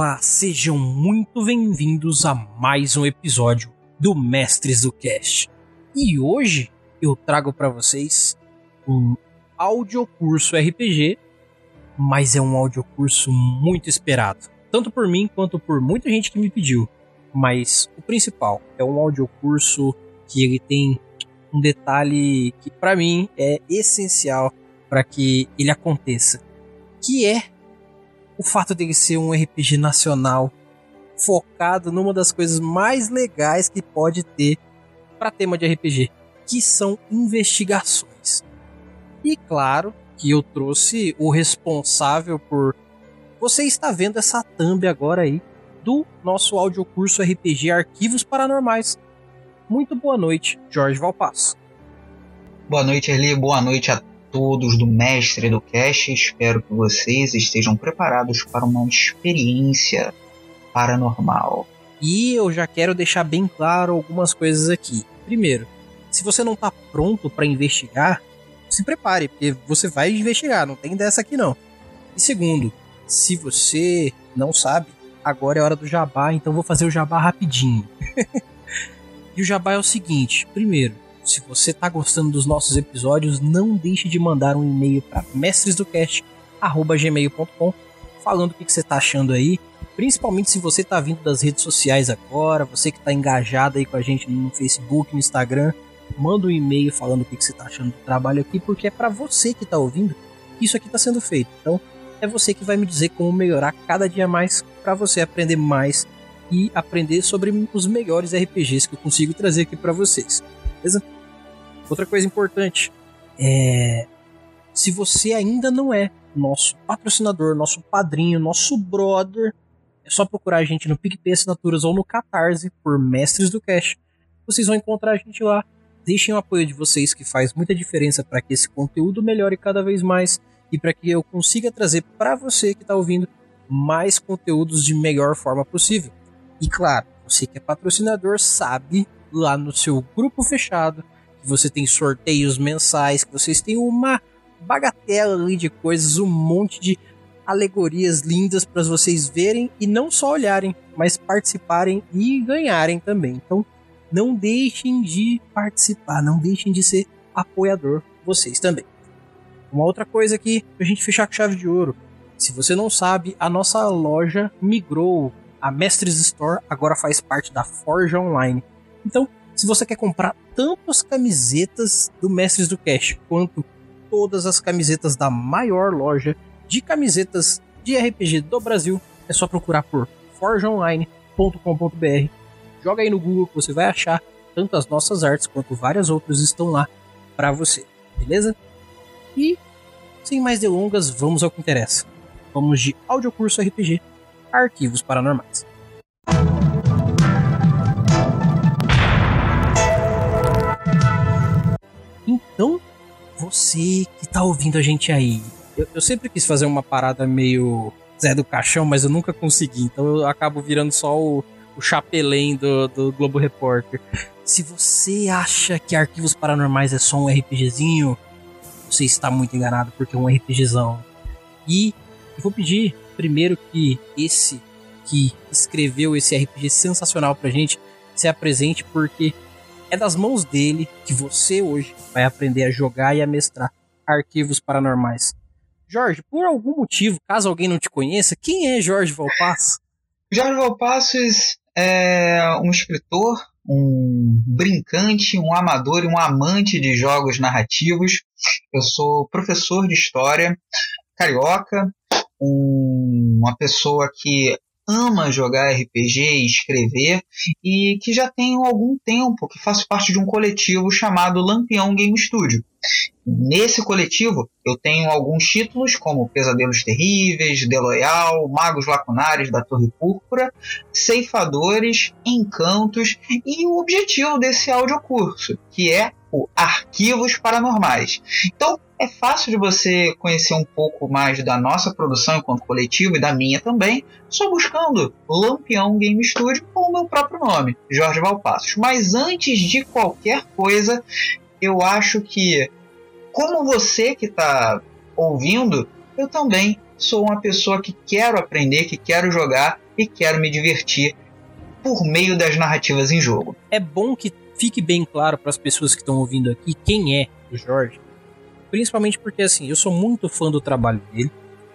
Olá, sejam muito bem-vindos a mais um episódio do Mestres do Cast. E hoje eu trago para vocês um audiocurso RPG, mas é um audiocurso muito esperado, tanto por mim quanto por muita gente que me pediu. Mas o principal é um audiocurso que ele tem um detalhe que para mim é essencial para que ele aconteça, que é o fato dele ser um RPG nacional focado numa das coisas mais legais que pode ter para tema de RPG, que são investigações. E claro que eu trouxe o responsável por você está vendo essa thumb agora aí do nosso audiocurso RPG Arquivos Paranormais. Muito boa noite, Jorge Valpasso. Boa noite, Eli. Boa noite a todos do Mestre do Cast. Espero que vocês estejam preparados para uma experiência paranormal. E eu já quero deixar bem claro algumas coisas aqui. Primeiro, se você não está pronto para investigar, se prepare, porque você vai investigar, não tem dessa aqui não. E segundo, se você não sabe, agora é hora do jabá, então vou fazer o jabá rapidinho. e o jabá é o seguinte: primeiro, se você está gostando dos nossos episódios, não deixe de mandar um e-mail para mestresdocast@gmail.com falando o que, que você está achando aí, principalmente se você está vindo das redes sociais agora, você que está engajado aí com a gente no Facebook, no Instagram, manda um e-mail falando o que, que você está achando do trabalho aqui, porque é para você que está ouvindo que isso aqui está sendo feito. Então, é você que vai me dizer como melhorar cada dia mais para você aprender mais e aprender sobre os melhores RPGs que eu consigo trazer aqui para vocês. Beleza? Outra coisa importante é se você ainda não é nosso patrocinador, nosso padrinho, nosso brother, é só procurar a gente no PicPay Assinaturas ou no Catarse por Mestres do Cash. Vocês vão encontrar a gente lá. Deixem o apoio de vocês que faz muita diferença para que esse conteúdo melhore cada vez mais e para que eu consiga trazer para você que está ouvindo mais conteúdos de melhor forma possível. E claro, você que é patrocinador sabe lá no seu grupo fechado você tem sorteios mensais, que vocês têm uma bagatela ali de coisas, um monte de alegorias lindas para vocês verem e não só olharem, mas participarem e ganharem também. Então, não deixem de participar, não deixem de ser apoiador vocês também. Uma outra coisa aqui pra gente fechar com chave de ouro. Se você não sabe, a nossa loja migrou. A Mestres Store agora faz parte da Forja Online. Então, se você quer comprar tanto as camisetas do Mestres do Cash quanto todas as camisetas da maior loja de camisetas de RPG do Brasil, é só procurar por forjaonline.com.br. Joga aí no Google que você vai achar tanto as nossas artes quanto várias outras estão lá para você, beleza? E, sem mais delongas, vamos ao que interessa. Vamos de audiocurso RPG, arquivos paranormais. Então, você que tá ouvindo a gente aí, eu, eu, sempre quis fazer uma parada meio Zé do Caixão, mas eu nunca consegui, então eu acabo virando só o, o chapelém do, do Globo Repórter. Se você acha que Arquivos Paranormais é só um RPGzinho, você está muito enganado, porque é um RPGzão. E eu vou pedir primeiro que esse que escreveu esse RPG sensacional pra gente se apresente, porque é das mãos dele que você hoje vai aprender a jogar e a mestrar arquivos paranormais. Jorge, por algum motivo, caso alguém não te conheça, quem é Jorge Valpassos? Jorge Valpassos é um escritor, um brincante, um amador e um amante de jogos narrativos. Eu sou professor de história carioca, um, uma pessoa que ama jogar RPG escrever e que já tenho algum tempo que faço parte de um coletivo chamado Lampião Game Studio. Nesse coletivo eu tenho alguns títulos como Pesadelos Terríveis, Deloyal, Magos Lacunares da Torre Púrpura, Ceifadores, Encantos e o objetivo desse audiocurso, que é o Arquivos Paranormais. Então, é fácil de você conhecer um pouco mais da nossa produção enquanto coletivo e da minha também, só buscando Lampião Game Studio com o meu próprio nome, Jorge Valpassos. Mas antes de qualquer coisa, eu acho que, como você que está ouvindo, eu também sou uma pessoa que quero aprender, que quero jogar e quero me divertir por meio das narrativas em jogo. É bom que fique bem claro para as pessoas que estão ouvindo aqui quem é o Jorge. Principalmente porque assim, eu sou muito fã do trabalho dele.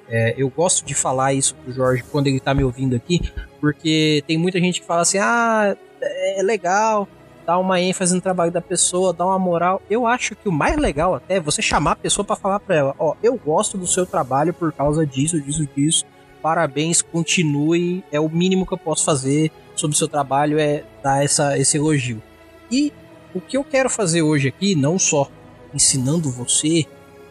É, eu gosto de falar isso pro Jorge quando ele tá me ouvindo aqui, porque tem muita gente que fala assim: ah, é legal, dá uma ênfase no trabalho da pessoa, dá uma moral. Eu acho que o mais legal até é você chamar a pessoa para falar para ela: ó, eu gosto do seu trabalho por causa disso, disso, disso. Parabéns, continue. É o mínimo que eu posso fazer sobre o seu trabalho é dar essa, esse elogio. E o que eu quero fazer hoje aqui, não só ensinando você,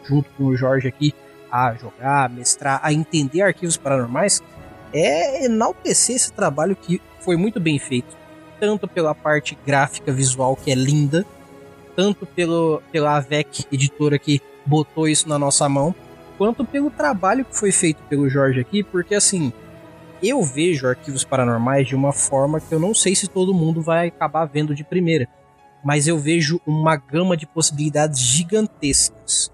junto com o Jorge aqui, a jogar, a mestrar, a entender arquivos paranormais, é enaltecer esse trabalho que foi muito bem feito. Tanto pela parte gráfica visual, que é linda, tanto pelo, pela AVEC editora que botou isso na nossa mão, quanto pelo trabalho que foi feito pelo Jorge aqui, porque assim, eu vejo arquivos paranormais de uma forma que eu não sei se todo mundo vai acabar vendo de primeira, mas eu vejo uma gama de possibilidades gigantescas,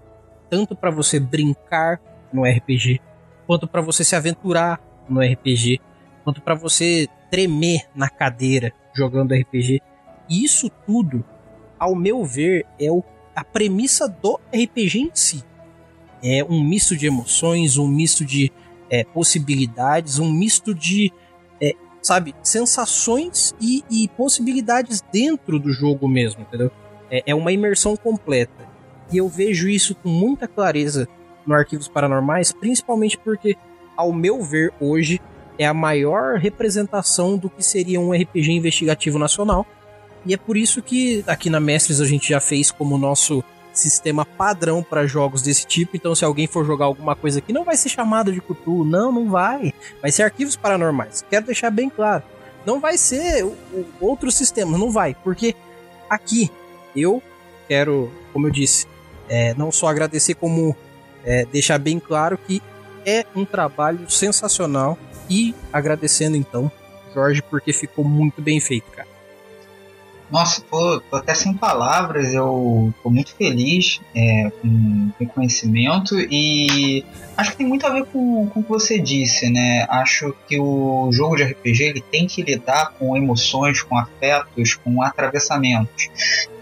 tanto para você brincar no RPG, quanto para você se aventurar no RPG, quanto para você tremer na cadeira jogando RPG. E isso tudo, ao meu ver, é o, a premissa do RPG em si. É um misto de emoções, um misto de é, possibilidades, um misto de, sabe, sensações e, e, possibilidades dentro do jogo mesmo, entendeu? É, é uma imersão completa. E eu vejo isso com muita clareza no Arquivos Paranormais, principalmente porque ao meu ver, hoje é a maior representação do que seria um RPG investigativo nacional. E é por isso que aqui na Mestres a gente já fez como nosso sistema padrão para jogos desse tipo. Então, se alguém for jogar alguma coisa aqui, não vai ser chamado de Cthulhu, não, não vai. Vai ser arquivos paranormais. Quero deixar bem claro. Não vai ser o, o, outro sistema, não vai, porque aqui eu quero, como eu disse, é, não só agradecer, como é, deixar bem claro que é um trabalho sensacional e agradecendo então, Jorge, porque ficou muito bem feito, cara. Nossa, tô, tô até sem palavras, eu tô muito feliz é, com o conhecimento e acho que tem muito a ver com, com o que você disse, né? Acho que o jogo de RPG ele tem que lidar com emoções, com afetos, com atravessamentos.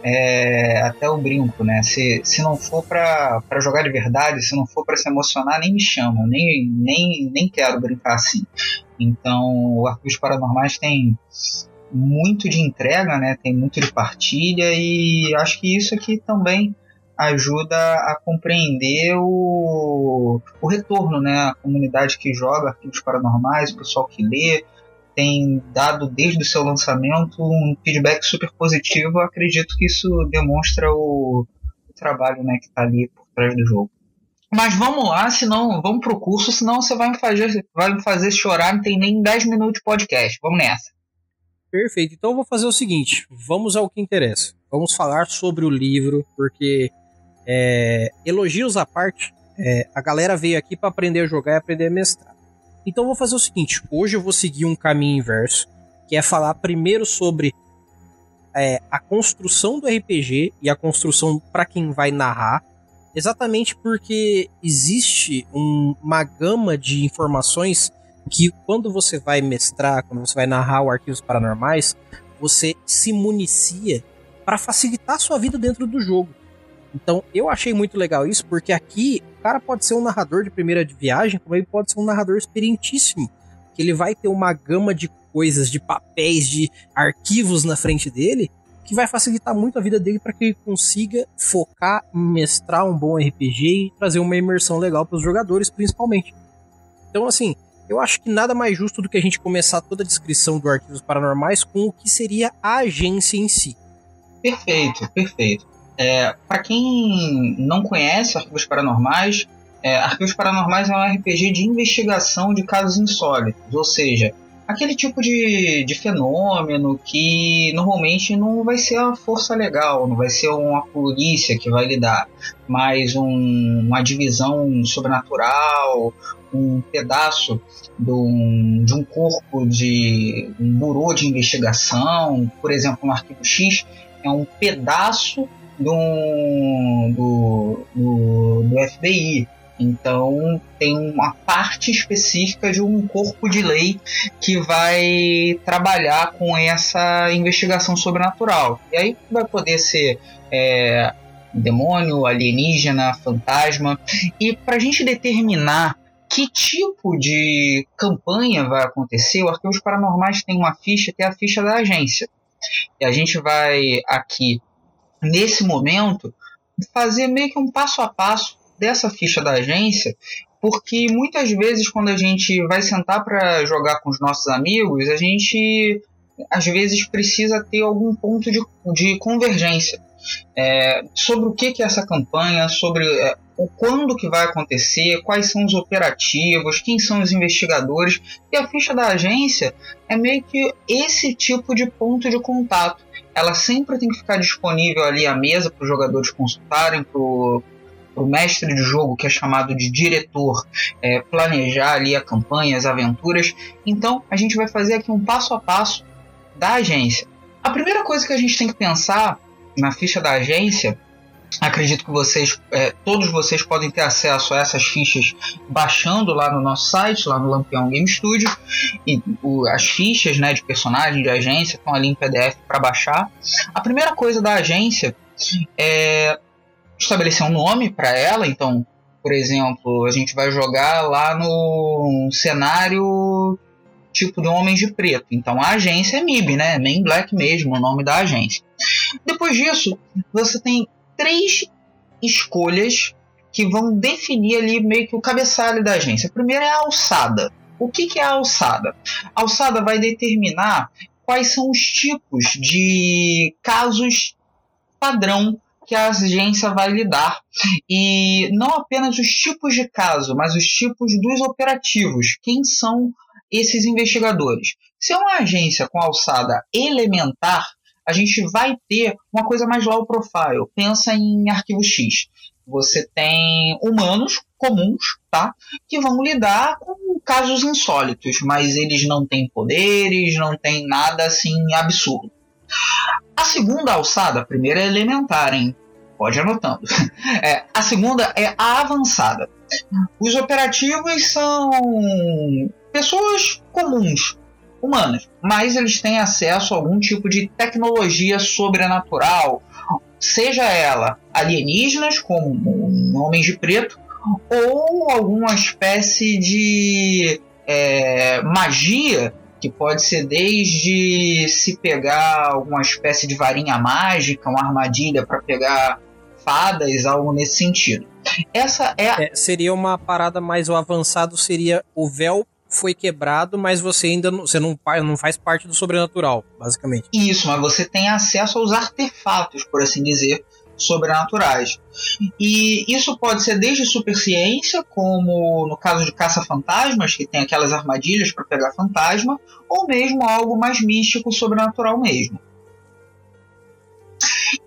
É, até o brinco, né? Se, se não for para jogar de verdade, se não for para se emocionar, nem me chama, nem, nem, nem quero brincar assim. Então, o Arquivos Paranormais tem muito de entrega, né? Tem muito de partilha e acho que isso aqui também ajuda a compreender o, o retorno, né? A comunidade que joga arquivos paranormais, o pessoal que lê, tem dado desde o seu lançamento um feedback super positivo. Acredito que isso demonstra o, o trabalho, né, que está ali por trás do jogo. Mas vamos lá, senão vamos pro curso, senão você vai me fazer, vai me fazer chorar, não tem nem 10 minutos de podcast. Vamos nessa. Perfeito. Então eu vou fazer o seguinte: vamos ao que interessa. Vamos falar sobre o livro, porque é, elogios à parte, é, a galera veio aqui para aprender a jogar e aprender a mestrar. Então eu vou fazer o seguinte: hoje eu vou seguir um caminho inverso, que é falar primeiro sobre é, a construção do RPG e a construção para quem vai narrar, exatamente porque existe um, uma gama de informações que quando você vai mestrar, quando você vai narrar o Arquivos Paranormais, você se municia para facilitar a sua vida dentro do jogo. Então eu achei muito legal isso, porque aqui o cara pode ser um narrador de primeira viagem, como ele pode ser um narrador experientíssimo. Que ele vai ter uma gama de coisas, de papéis, de arquivos na frente dele, que vai facilitar muito a vida dele para que ele consiga focar mestrar um bom RPG e trazer uma imersão legal para os jogadores, principalmente. Então, assim, eu acho que nada mais justo do que a gente começar toda a descrição do Arquivos Paranormais com o que seria a agência em si. Perfeito, perfeito. É, para quem não conhece Arquivos Paranormais, é, Arquivos Paranormais é um RPG de investigação de casos insólitos, ou seja, aquele tipo de, de fenômeno que normalmente não vai ser a força legal, não vai ser uma polícia que vai lidar, mas um, uma divisão sobrenatural, um pedaço de um, de um corpo de um burô de investigação, por exemplo, no arquivo X, é um pedaço do, do, do, do FBI. Então, tem uma parte específica de um corpo de lei que vai trabalhar com essa investigação sobrenatural. E aí vai poder ser é, demônio, alienígena, fantasma. E para a gente determinar que tipo de campanha vai acontecer, o Arquivos Paranormais tem uma ficha que é a ficha da agência. E a gente vai aqui, nesse momento, fazer meio que um passo a passo dessa ficha da agência, porque muitas vezes quando a gente vai sentar para jogar com os nossos amigos, a gente às vezes precisa ter algum ponto de, de convergência é, sobre o que, que é essa campanha, sobre é, o quando que vai acontecer, quais são os operativos, quem são os investigadores. E a ficha da agência é meio que esse tipo de ponto de contato. Ela sempre tem que ficar disponível ali à mesa para os jogadores consultarem, para o mestre de jogo, que é chamado de diretor, é, planejar ali a campanha, as aventuras. Então a gente vai fazer aqui um passo a passo da agência. A primeira coisa que a gente tem que pensar na ficha da agência Acredito que vocês, é, todos vocês podem ter acesso a essas fichas baixando lá no nosso site, lá no Lampião Game Studio. E o, as fichas né, de personagem, de agência, estão ali em PDF para baixar. A primeira coisa da agência é estabelecer um nome para ela. Então, por exemplo, a gente vai jogar lá no cenário tipo de Homens de Preto. Então a agência é MIB, né? Main Black mesmo, o nome da agência. Depois disso, você tem três escolhas que vão definir ali meio que o cabeçalho da agência. A primeira é a alçada. O que, que é a alçada? A alçada vai determinar quais são os tipos de casos padrão que a agência vai lidar. E não apenas os tipos de caso, mas os tipos dos operativos. Quem são esses investigadores? Se é uma agência com alçada elementar, a gente vai ter uma coisa mais low profile. Pensa em arquivo X. Você tem humanos comuns, tá? Que vão lidar com casos insólitos, mas eles não têm poderes, não têm nada assim absurdo. A segunda alçada, a primeira é elementar, hein? Pode anotando. É, a segunda é a avançada. Os operativos são pessoas comuns, mas eles têm acesso a algum tipo de tecnologia sobrenatural, seja ela alienígenas, como homens de preto, ou alguma espécie de é, magia que pode ser desde se pegar alguma espécie de varinha mágica, uma armadilha para pegar fadas, algo nesse sentido. Essa é, a... é, seria uma parada mais o avançado seria o véu foi quebrado, mas você ainda não, você não, não faz parte do sobrenatural, basicamente. Isso, mas você tem acesso aos artefatos, por assim dizer, sobrenaturais. E isso pode ser desde superciência, como no caso de caça-fantasmas, que tem aquelas armadilhas para pegar fantasma, ou mesmo algo mais místico, sobrenatural mesmo.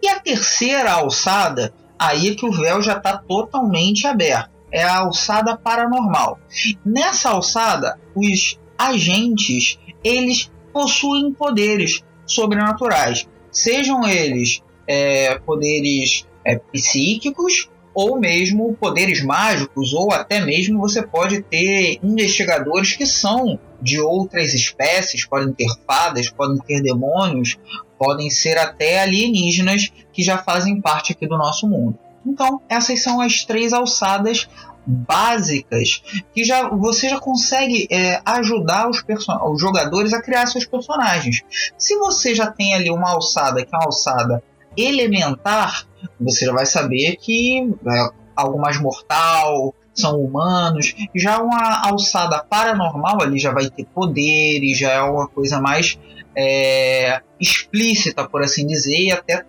E a terceira alçada, aí é que o véu já está totalmente aberto é a alçada paranormal. Nessa alçada, os agentes eles possuem poderes sobrenaturais, sejam eles é, poderes é, psíquicos ou mesmo poderes mágicos, ou até mesmo você pode ter investigadores que são de outras espécies, podem ter fadas, podem ter demônios, podem ser até alienígenas que já fazem parte aqui do nosso mundo. Então, essas são as três alçadas básicas que já você já consegue é, ajudar os, os jogadores a criar seus personagens. Se você já tem ali uma alçada que é uma alçada elementar, você já vai saber que é algo mais mortal, são humanos. Já uma alçada paranormal ali já vai ter poderes, já é uma coisa mais é, explícita, por assim dizer, e até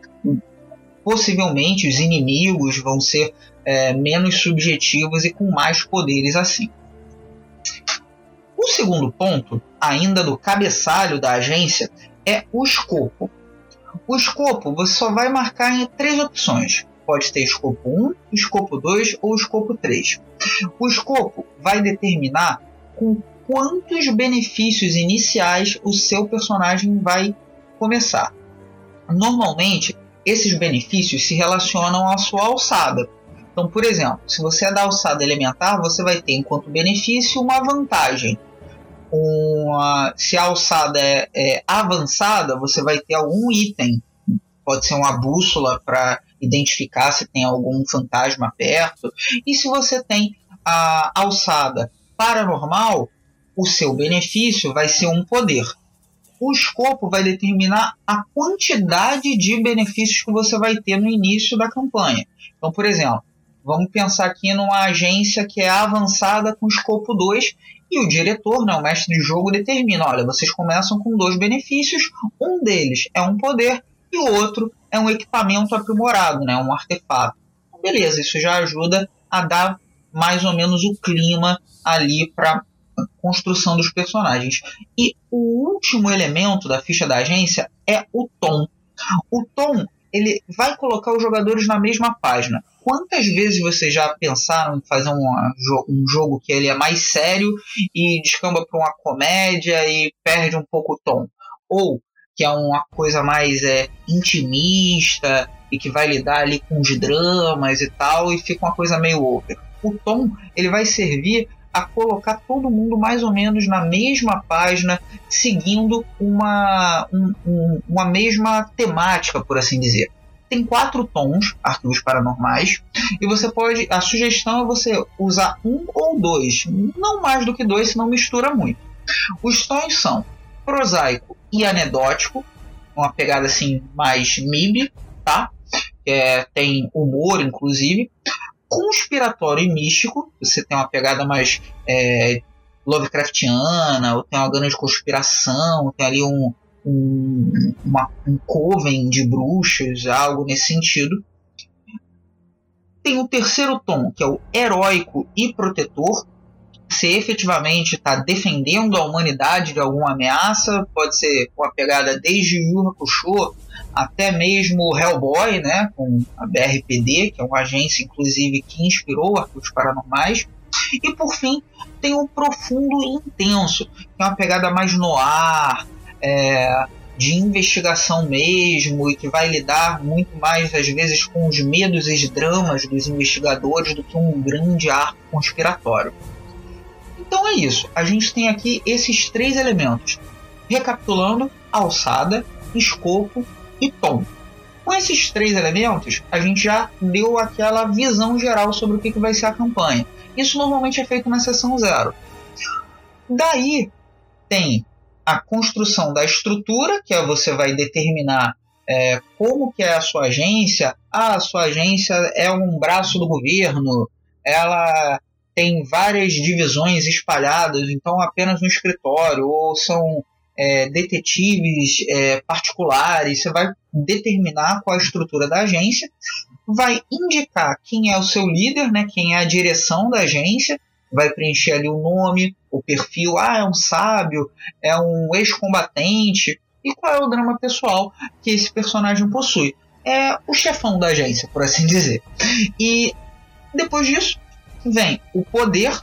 possivelmente os inimigos vão ser é, menos subjetivos e com mais poderes assim. O segundo ponto, ainda do cabeçalho da agência, é o escopo. O escopo você só vai marcar em três opções. Pode ter escopo 1, escopo 2 ou escopo 3. O escopo vai determinar com quantos benefícios iniciais o seu personagem vai começar. Normalmente, esses benefícios se relacionam à sua alçada. Então, por exemplo, se você é da alçada elementar, você vai ter, enquanto benefício, uma vantagem. Uma, se a alçada é, é avançada, você vai ter algum item. Pode ser uma bússola para identificar se tem algum fantasma perto. E se você tem a alçada paranormal, o seu benefício vai ser um poder. O escopo vai determinar a quantidade de benefícios que você vai ter no início da campanha. Então, por exemplo, vamos pensar aqui numa agência que é avançada com escopo 2 e o diretor, né, o mestre de jogo, determina: olha, vocês começam com dois benefícios, um deles é um poder e o outro é um equipamento aprimorado, né, um artefato. Beleza, isso já ajuda a dar mais ou menos o clima ali para construção dos personagens. E o último elemento da ficha da agência é o tom. O tom ele vai colocar os jogadores na mesma página. Quantas vezes vocês já pensaram em fazer um jogo que ele é mais sério e descamba para uma comédia e perde um pouco o tom? Ou que é uma coisa mais é, intimista e que vai lidar ali com os dramas e tal e fica uma coisa meio over. O tom ele vai servir a colocar todo mundo mais ou menos na mesma página, seguindo uma, um, um, uma mesma temática, por assim dizer. Tem quatro tons, arquivos paranormais, e você pode. A sugestão é você usar um ou dois, não mais do que dois, senão mistura muito. Os tons são prosaico e anedótico, uma pegada assim mais MIB, tá? É, tem humor, inclusive conspiratório e místico, você tem uma pegada mais é, Lovecraftiana, ou tem uma grande conspiração, tem ali um, um, uma, um coven de bruxas, algo nesse sentido. Tem o terceiro tom, que é o heróico e protetor. Se efetivamente está defendendo a humanidade de alguma ameaça, pode ser com a pegada desde Yu Hakusho até mesmo Hellboy, né, com a BRPD, que é uma agência inclusive que inspirou Arquivos Paranormais. E por fim, tem o Profundo e Intenso, que é uma pegada mais no ar, é, de investigação mesmo, e que vai lidar muito mais, às vezes, com os medos e dramas dos investigadores do que um grande arco conspiratório. Então é isso, a gente tem aqui esses três elementos. Recapitulando, alçada, escopo e tom. Com esses três elementos, a gente já deu aquela visão geral sobre o que, que vai ser a campanha. Isso normalmente é feito na sessão zero. Daí tem a construção da estrutura, que é você vai determinar é, como que é a sua agência. Ah, a sua agência é um braço do governo, ela tem várias divisões espalhadas, então apenas um escritório, ou são é, detetives é, particulares, você vai determinar qual a estrutura da agência, vai indicar quem é o seu líder, né, quem é a direção da agência, vai preencher ali o nome, o perfil, ah, é um sábio, é um ex-combatente, e qual é o drama pessoal que esse personagem possui. É o chefão da agência, por assim dizer. E depois disso vem o poder.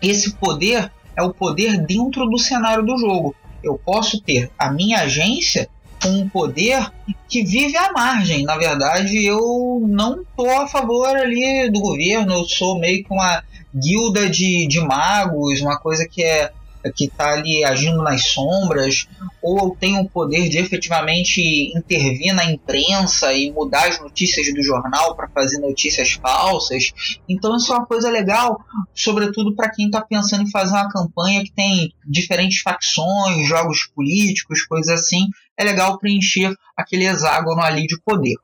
Esse poder é o poder dentro do cenário do jogo eu posso ter a minha agência com um poder que vive à margem. Na verdade, eu não estou a favor ali do governo, eu sou meio que uma guilda de, de magos, uma coisa que é que está ali agindo nas sombras, ou tenho o poder de efetivamente intervir na imprensa e mudar as notícias do jornal para fazer notícias falsas. Então isso é uma coisa legal, sobretudo para quem está pensando em fazer uma campanha que tem diferentes facções, jogos políticos, coisas assim. É legal preencher aquele hexágono ali de poder.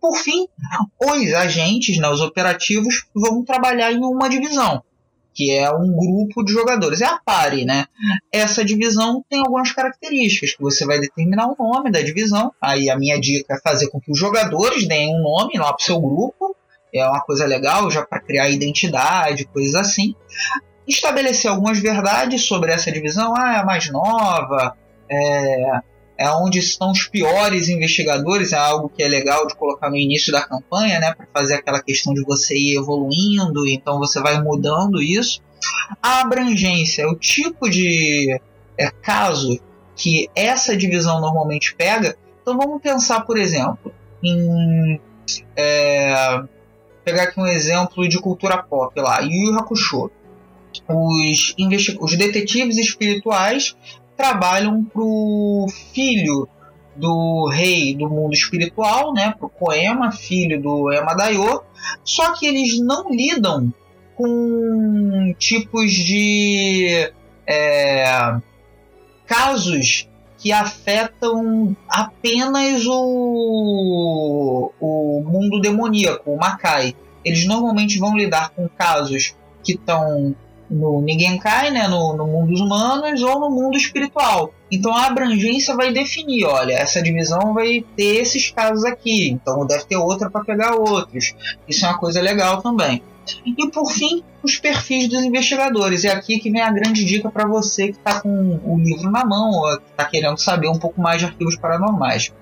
Por fim, os agentes, né, os operativos, vão trabalhar em uma divisão que é um grupo de jogadores. É a pare, né? Essa divisão tem algumas características que você vai determinar o nome da divisão. Aí a minha dica é fazer com que os jogadores deem um nome lá para o seu grupo. É uma coisa legal já para criar identidade, coisas assim. Estabelecer algumas verdades sobre essa divisão. Ah, é a mais nova, é, é onde estão os piores investigadores, é algo que é legal de colocar no início da campanha, né, para fazer aquela questão de você ir evoluindo, então você vai mudando isso. A abrangência, o tipo de é, caso que essa divisão normalmente pega. Então vamos pensar, por exemplo, em é, pegar aqui um exemplo de cultura pop lá, Yu Hakusho. Os, os detetives espirituais trabalham pro filho do rei do mundo espiritual, né, pro Koema, filho do Ema Daio, só que eles não lidam com tipos de é, casos que afetam apenas o, o mundo demoníaco, o Makai. Eles normalmente vão lidar com casos que estão no Ninguém Cai, né, no, no mundo dos humanos ou no mundo espiritual. Então a abrangência vai definir, olha, essa divisão vai ter esses casos aqui, então deve ter outra para pegar outros. Isso é uma coisa legal também. E por fim, os perfis dos investigadores. É aqui que vem a grande dica para você que está com o livro na mão ou está querendo saber um pouco mais de arquivos paranormais.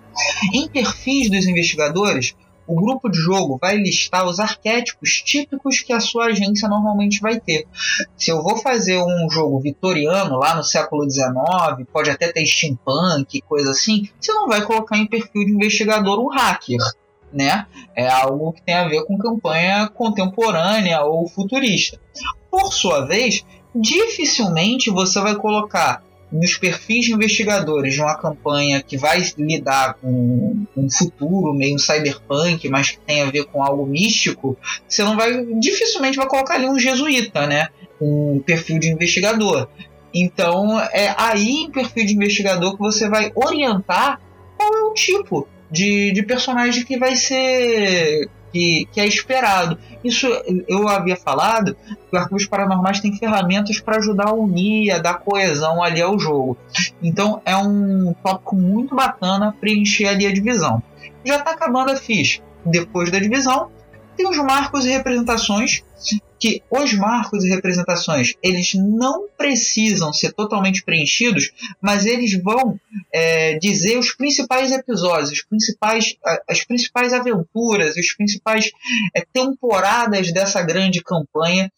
Em perfis dos investigadores, o grupo de jogo vai listar os arquétipos típicos que a sua agência normalmente vai ter. Se eu vou fazer um jogo vitoriano lá no século XIX, pode até ter steampunk, coisa assim, você não vai colocar em perfil de investigador um hacker. Né? É algo que tem a ver com campanha contemporânea ou futurista. Por sua vez, dificilmente você vai colocar nos perfis de investigadores de uma campanha que vai lidar com um futuro meio cyberpunk, mas que tem a ver com algo místico, você não vai dificilmente vai colocar ali um jesuíta, né? Um perfil de investigador. Então é aí em perfil de investigador que você vai orientar qual é o tipo de, de personagem que vai ser que, que é esperado. Isso eu havia falado que o Arquivos Paranormais tem ferramentas para ajudar a unir, a dar coesão ali ao jogo. Então é um tópico muito bacana preencher ali a divisão. Já está acabando a ficha. Depois da divisão, tem os marcos e representações que os marcos e representações eles não precisam ser totalmente preenchidos, mas eles vão é, dizer os principais episódios, os principais, as principais aventuras, as principais é, temporadas dessa grande campanha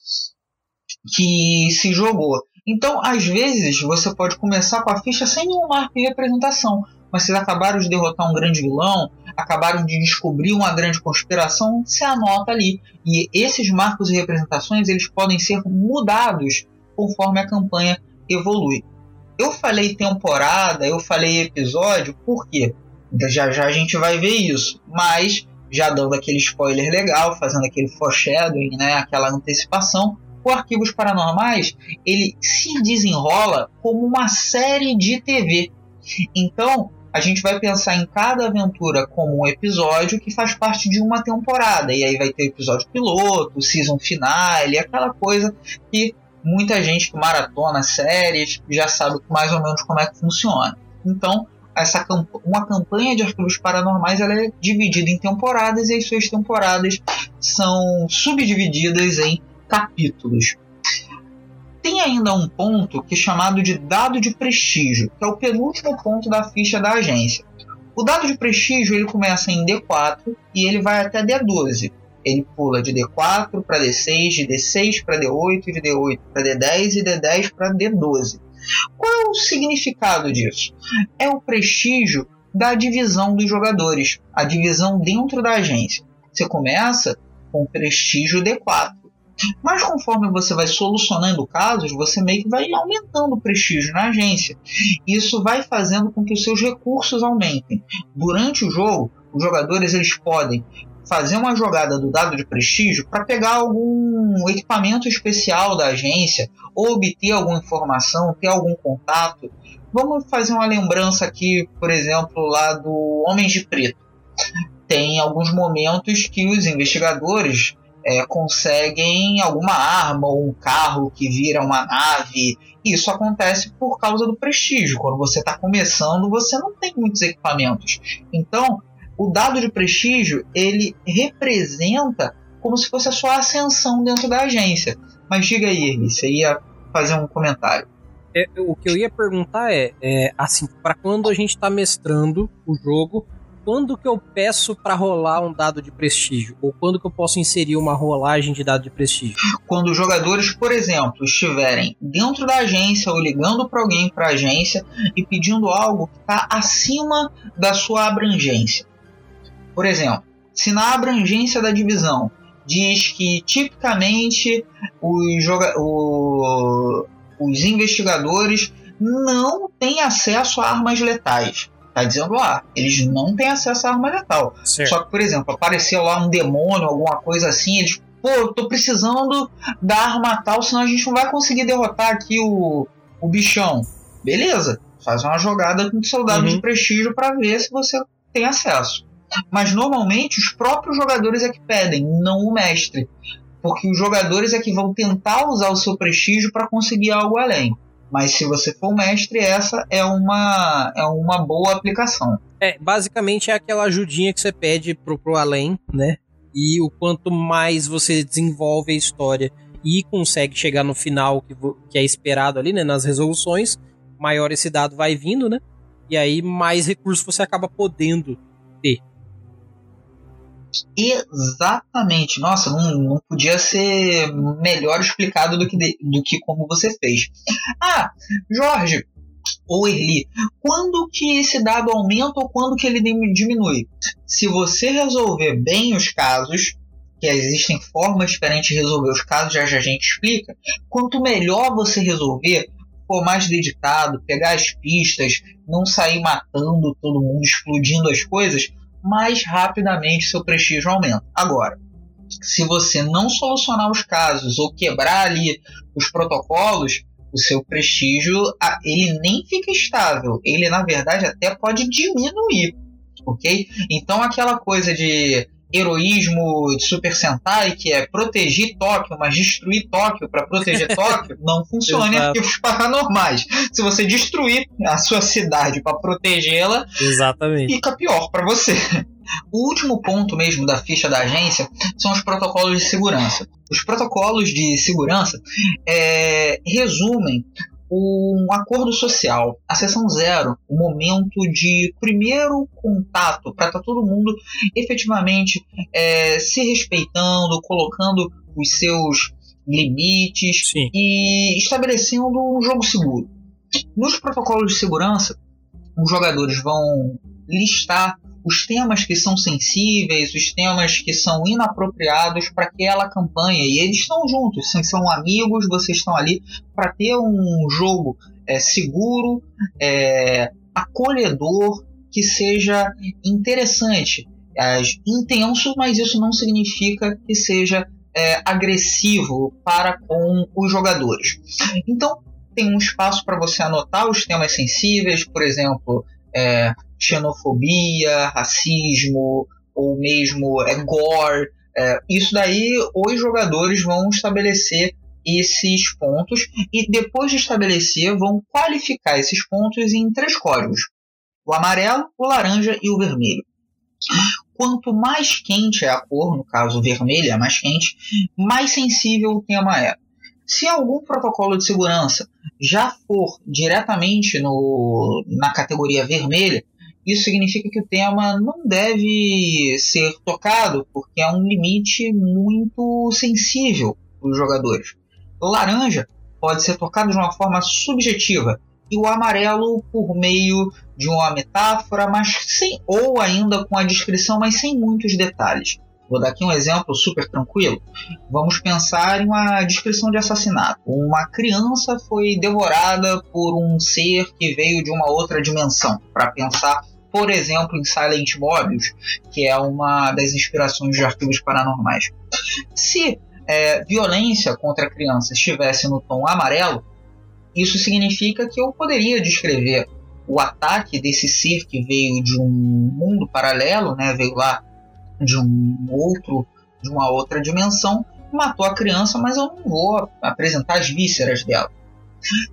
que se jogou. Então, às vezes, você pode começar com a ficha sem nenhum marco de representação, mas vocês acabaram de derrotar um grande vilão, acabaram de descobrir uma grande conspiração, se anota ali. E esses marcos e representações eles podem ser mudados conforme a campanha evolui. Eu falei temporada, eu falei episódio, por quê? Já já a gente vai ver isso, mas já dando aquele spoiler legal, fazendo aquele foreshadowing, né, aquela antecipação, o Arquivos Paranormais ele se desenrola como uma série de TV. Então, a gente vai pensar em cada aventura como um episódio que faz parte de uma temporada. E aí vai ter episódio piloto, season finale, aquela coisa que muita gente que maratona séries já sabe mais ou menos como é que funciona. Então, essa uma campanha de arquivos paranormais ela é dividida em temporadas e as suas temporadas são subdivididas em capítulos. Tem ainda um ponto que é chamado de dado de prestígio, que é o penúltimo ponto da ficha da agência. O dado de prestígio ele começa em D4 e ele vai até D12. Ele pula de D4 para D6, de D6 para D8, de D8 para D10 e D10 para D12. Qual é o significado disso? É o prestígio da divisão dos jogadores, a divisão dentro da agência. Você começa com prestígio D4. Mas conforme você vai solucionando casos, você meio que vai aumentando o prestígio na agência. Isso vai fazendo com que os seus recursos aumentem. Durante o jogo, os jogadores eles podem fazer uma jogada do dado de prestígio para pegar algum equipamento especial da agência ou obter alguma informação, ter algum contato. Vamos fazer uma lembrança aqui, por exemplo, lá do Homens de Preto. Tem alguns momentos que os investigadores é, conseguem alguma arma ou um carro que vira uma nave. Isso acontece por causa do prestígio. Quando você está começando, você não tem muitos equipamentos. Então, o dado de prestígio ele representa como se fosse a sua ascensão dentro da agência. Mas diga aí, Erli, você ia fazer um comentário. É, o que eu ia perguntar é, é assim, para quando a gente está mestrando o jogo, quando que eu peço para rolar um dado de prestígio? Ou quando que eu posso inserir uma rolagem de dado de prestígio? Quando os jogadores, por exemplo, estiverem dentro da agência ou ligando para alguém para a agência e pedindo algo que está acima da sua abrangência. Por exemplo, se na abrangência da divisão diz que tipicamente os, o, os investigadores não têm acesso a armas letais. Tá dizendo lá, eles não têm acesso a arma letal. Só que, por exemplo, apareceu lá um demônio, alguma coisa assim, eles, pô, eu tô precisando da arma tal, senão a gente não vai conseguir derrotar aqui o, o bichão. Beleza, faz uma jogada com soldado uhum. de prestígio para ver se você tem acesso. Mas normalmente os próprios jogadores é que pedem, não o mestre. Porque os jogadores é que vão tentar usar o seu prestígio para conseguir algo além. Mas se você for mestre, essa é uma, é uma boa aplicação. É, basicamente é aquela ajudinha que você pede pro, pro além, né? E o quanto mais você desenvolve a história e consegue chegar no final que, que é esperado ali, né? Nas resoluções, maior esse dado vai vindo, né? E aí mais recursos você acaba podendo. Exatamente. Nossa, não, não podia ser melhor explicado do que, de, do que como você fez. Ah, Jorge, ou Erli, quando que esse dado aumenta ou quando que ele diminui? Se você resolver bem os casos, que existem formas diferentes de resolver os casos, já, já a gente explica, quanto melhor você resolver, for mais dedicado, pegar as pistas, não sair matando todo mundo, explodindo as coisas, mais rapidamente seu prestígio aumenta. Agora, se você não solucionar os casos ou quebrar ali os protocolos, o seu prestígio ele nem fica estável, ele na verdade até pode diminuir, ok? Então aquela coisa de heroísmo de Super Sentai, que é proteger Tóquio, mas destruir Tóquio para proteger Tóquio, não funciona em arquivos paranormais. Se você destruir a sua cidade para protegê-la, fica pior para você. O último ponto mesmo da ficha da agência são os protocolos de segurança. Os protocolos de segurança é, resumem um acordo social, a sessão zero, o momento de primeiro contato para estar tá todo mundo efetivamente é, se respeitando, colocando os seus limites Sim. e estabelecendo um jogo seguro. Nos protocolos de segurança, os jogadores vão listar os temas que são sensíveis, os temas que são inapropriados para aquela campanha. E eles estão juntos, são amigos, vocês estão ali para ter um jogo é, seguro, é, acolhedor, que seja interessante. É, intenso, mas isso não significa que seja é, agressivo para com os jogadores. Então, tem um espaço para você anotar os temas sensíveis, por exemplo, é, xenofobia, racismo ou mesmo é, gore. É, isso daí os jogadores vão estabelecer esses pontos e depois de estabelecer vão qualificar esses pontos em três códigos: o amarelo, o laranja e o vermelho. Quanto mais quente é a cor, no caso vermelho é mais quente, mais sensível o tema é. Se algum protocolo de segurança já for diretamente no, na categoria vermelha, isso significa que o tema não deve ser tocado, porque é um limite muito sensível para os jogadores. Laranja pode ser tocado de uma forma subjetiva, e o amarelo por meio de uma metáfora, mas sem ou ainda com a descrição, mas sem muitos detalhes. Vou dar aqui um exemplo super tranquilo. Vamos pensar em uma descrição de assassinato. Uma criança foi devorada por um ser que veio de uma outra dimensão. Para pensar, por exemplo, em Silent Mobius, que é uma das inspirações de arquivos paranormais. Se é, violência contra crianças estivesse no tom amarelo, isso significa que eu poderia descrever o ataque desse ser que veio de um mundo paralelo, né, veio lá de um outro, de uma outra dimensão, matou a criança, mas eu não vou apresentar as vísceras dela.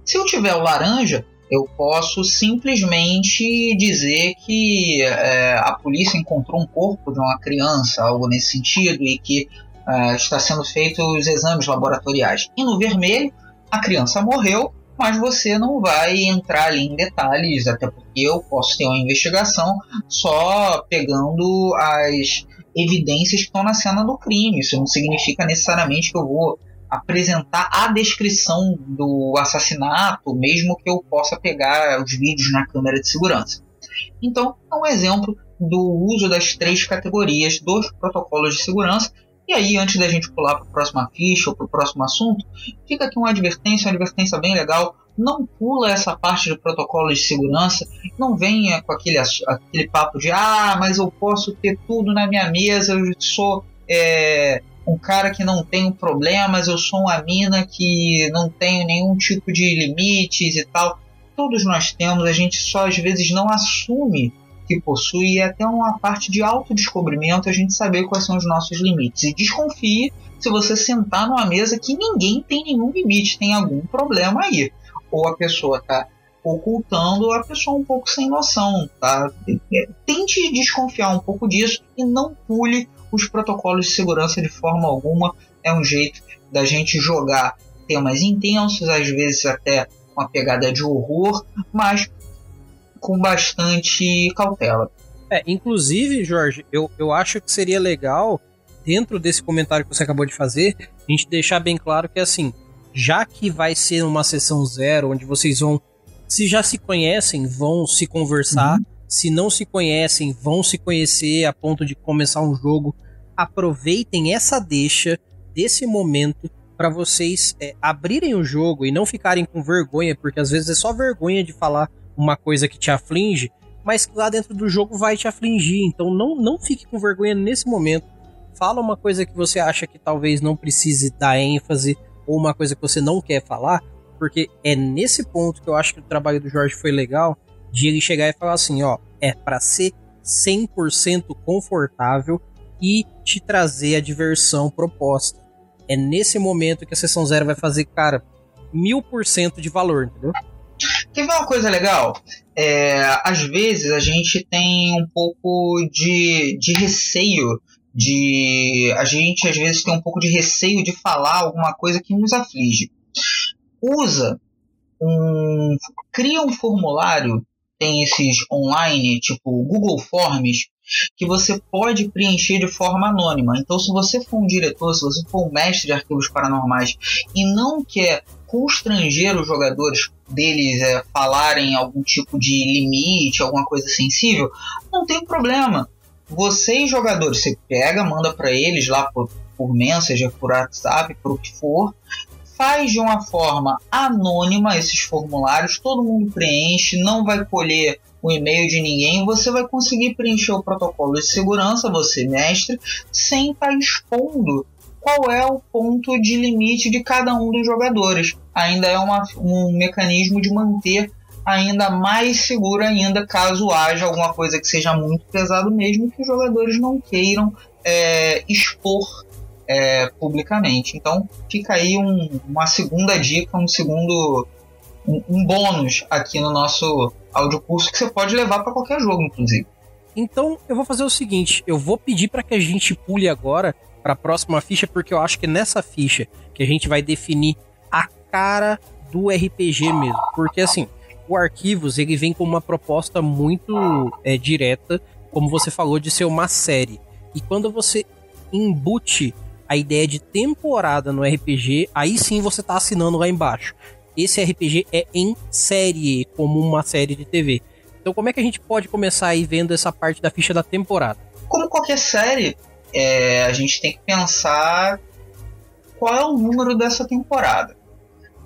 Se eu tiver o laranja, eu posso simplesmente dizer que é, a polícia encontrou um corpo de uma criança, algo nesse sentido, e que é, está sendo feito os exames laboratoriais. E no vermelho, a criança morreu, mas você não vai entrar ali em detalhes, até porque eu posso ter uma investigação só pegando as evidências que estão na cena do crime. Isso não significa necessariamente que eu vou apresentar a descrição do assassinato, mesmo que eu possa pegar os vídeos na câmera de segurança. Então, é um exemplo do uso das três categorias dos protocolos de segurança E aí, antes da gente pular para a próxima ficha ou para o próximo assunto, fica aqui uma advertência, uma advertência bem legal. Não pula essa parte do protocolo de segurança, não venha com aquele, aquele papo de ah, mas eu posso ter tudo na minha mesa, eu sou é, um cara que não tem problemas, eu sou uma mina que não tenho nenhum tipo de limites e tal. Todos nós temos, a gente só às vezes não assume que possui e é até uma parte de autodescobrimento a gente saber quais são os nossos limites. E desconfie se você sentar numa mesa que ninguém tem nenhum limite, tem algum problema aí. Ou a pessoa está ocultando a pessoa um pouco sem noção, tá? Tente desconfiar um pouco disso e não pule os protocolos de segurança de forma alguma. É um jeito da gente jogar temas intensos, às vezes até com a pegada de horror, mas com bastante cautela. É, inclusive, Jorge, eu, eu acho que seria legal, dentro desse comentário que você acabou de fazer, a gente deixar bem claro que assim, já que vai ser uma sessão zero, onde vocês vão, se já se conhecem, vão se conversar, uhum. se não se conhecem, vão se conhecer a ponto de começar um jogo. Aproveitem essa deixa desse momento para vocês é, abrirem o jogo e não ficarem com vergonha, porque às vezes é só vergonha de falar uma coisa que te aflige, mas que lá dentro do jogo vai te afligir. Então não, não fique com vergonha nesse momento. Fala uma coisa que você acha que talvez não precise dar ênfase, ou uma coisa que você não quer falar, porque é nesse ponto que eu acho que o trabalho do Jorge foi legal, de ele chegar e falar assim, ó, é para ser 100% confortável e te trazer a diversão proposta. É nesse momento que a sessão zero vai fazer, cara, mil por cento de valor, entendeu? Quer uma coisa legal? É, às vezes a gente tem um pouco de, de receio de. A gente às vezes tem um pouco de receio de falar alguma coisa que nos aflige. Usa um. Cria um formulário, tem esses online, tipo Google Forms, que você pode preencher de forma anônima. Então, se você for um diretor, se você for um mestre de arquivos paranormais e não quer constranger os jogadores deles é, falarem algum tipo de limite, alguma coisa sensível, não tem problema. Vocês, jogadores, você pega, manda para eles lá por, por mensagem, por WhatsApp, por o que for, faz de uma forma anônima esses formulários, todo mundo preenche, não vai colher o e-mail de ninguém, você vai conseguir preencher o protocolo de segurança, você mestre, sem estar tá expondo qual é o ponto de limite de cada um dos jogadores. Ainda é uma, um mecanismo de manter ainda mais seguro ainda caso haja alguma coisa que seja muito pesado mesmo que os jogadores não queiram é, expor é, publicamente. Então fica aí um, uma segunda dica, um segundo um, um bônus aqui no nosso audiocurso que você pode levar para qualquer jogo, inclusive. Então eu vou fazer o seguinte, eu vou pedir para que a gente pule agora para a próxima ficha, porque eu acho que nessa ficha que a gente vai definir a cara do RPG mesmo. Porque assim, o Arquivos ele vem com uma proposta muito é, direta, como você falou, de ser uma série. E quando você embute a ideia de temporada no RPG, aí sim você está assinando lá embaixo. Esse RPG é em série, como uma série de TV. Então como é que a gente pode começar aí vendo essa parte da ficha da temporada? Como qualquer série, é, a gente tem que pensar qual é o número dessa temporada.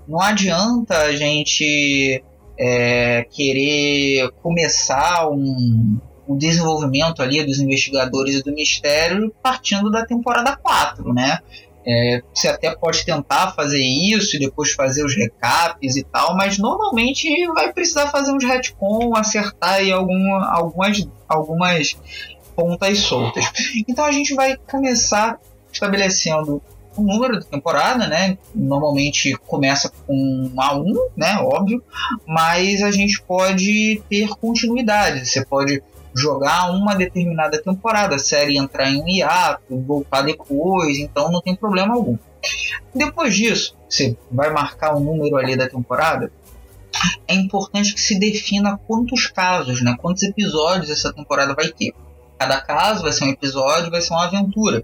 Não adianta a gente é, querer começar um, um desenvolvimento ali dos investigadores do mistério partindo da temporada 4, né? É, você até pode tentar fazer isso e depois fazer os recaps e tal, mas normalmente vai precisar fazer uns retcon, acertar aí algum, algumas, algumas pontas soltas. Então a gente vai começar estabelecendo o número da temporada, né? Normalmente começa com A1, né? Óbvio, mas a gente pode ter continuidade. Você pode jogar uma determinada temporada, a série entrar em um hiato, voltar depois, então não tem problema algum. Depois disso, você vai marcar o um número ali da temporada. É importante que se defina quantos casos, né, quantos episódios essa temporada vai ter. Cada caso vai ser um episódio, vai ser uma aventura.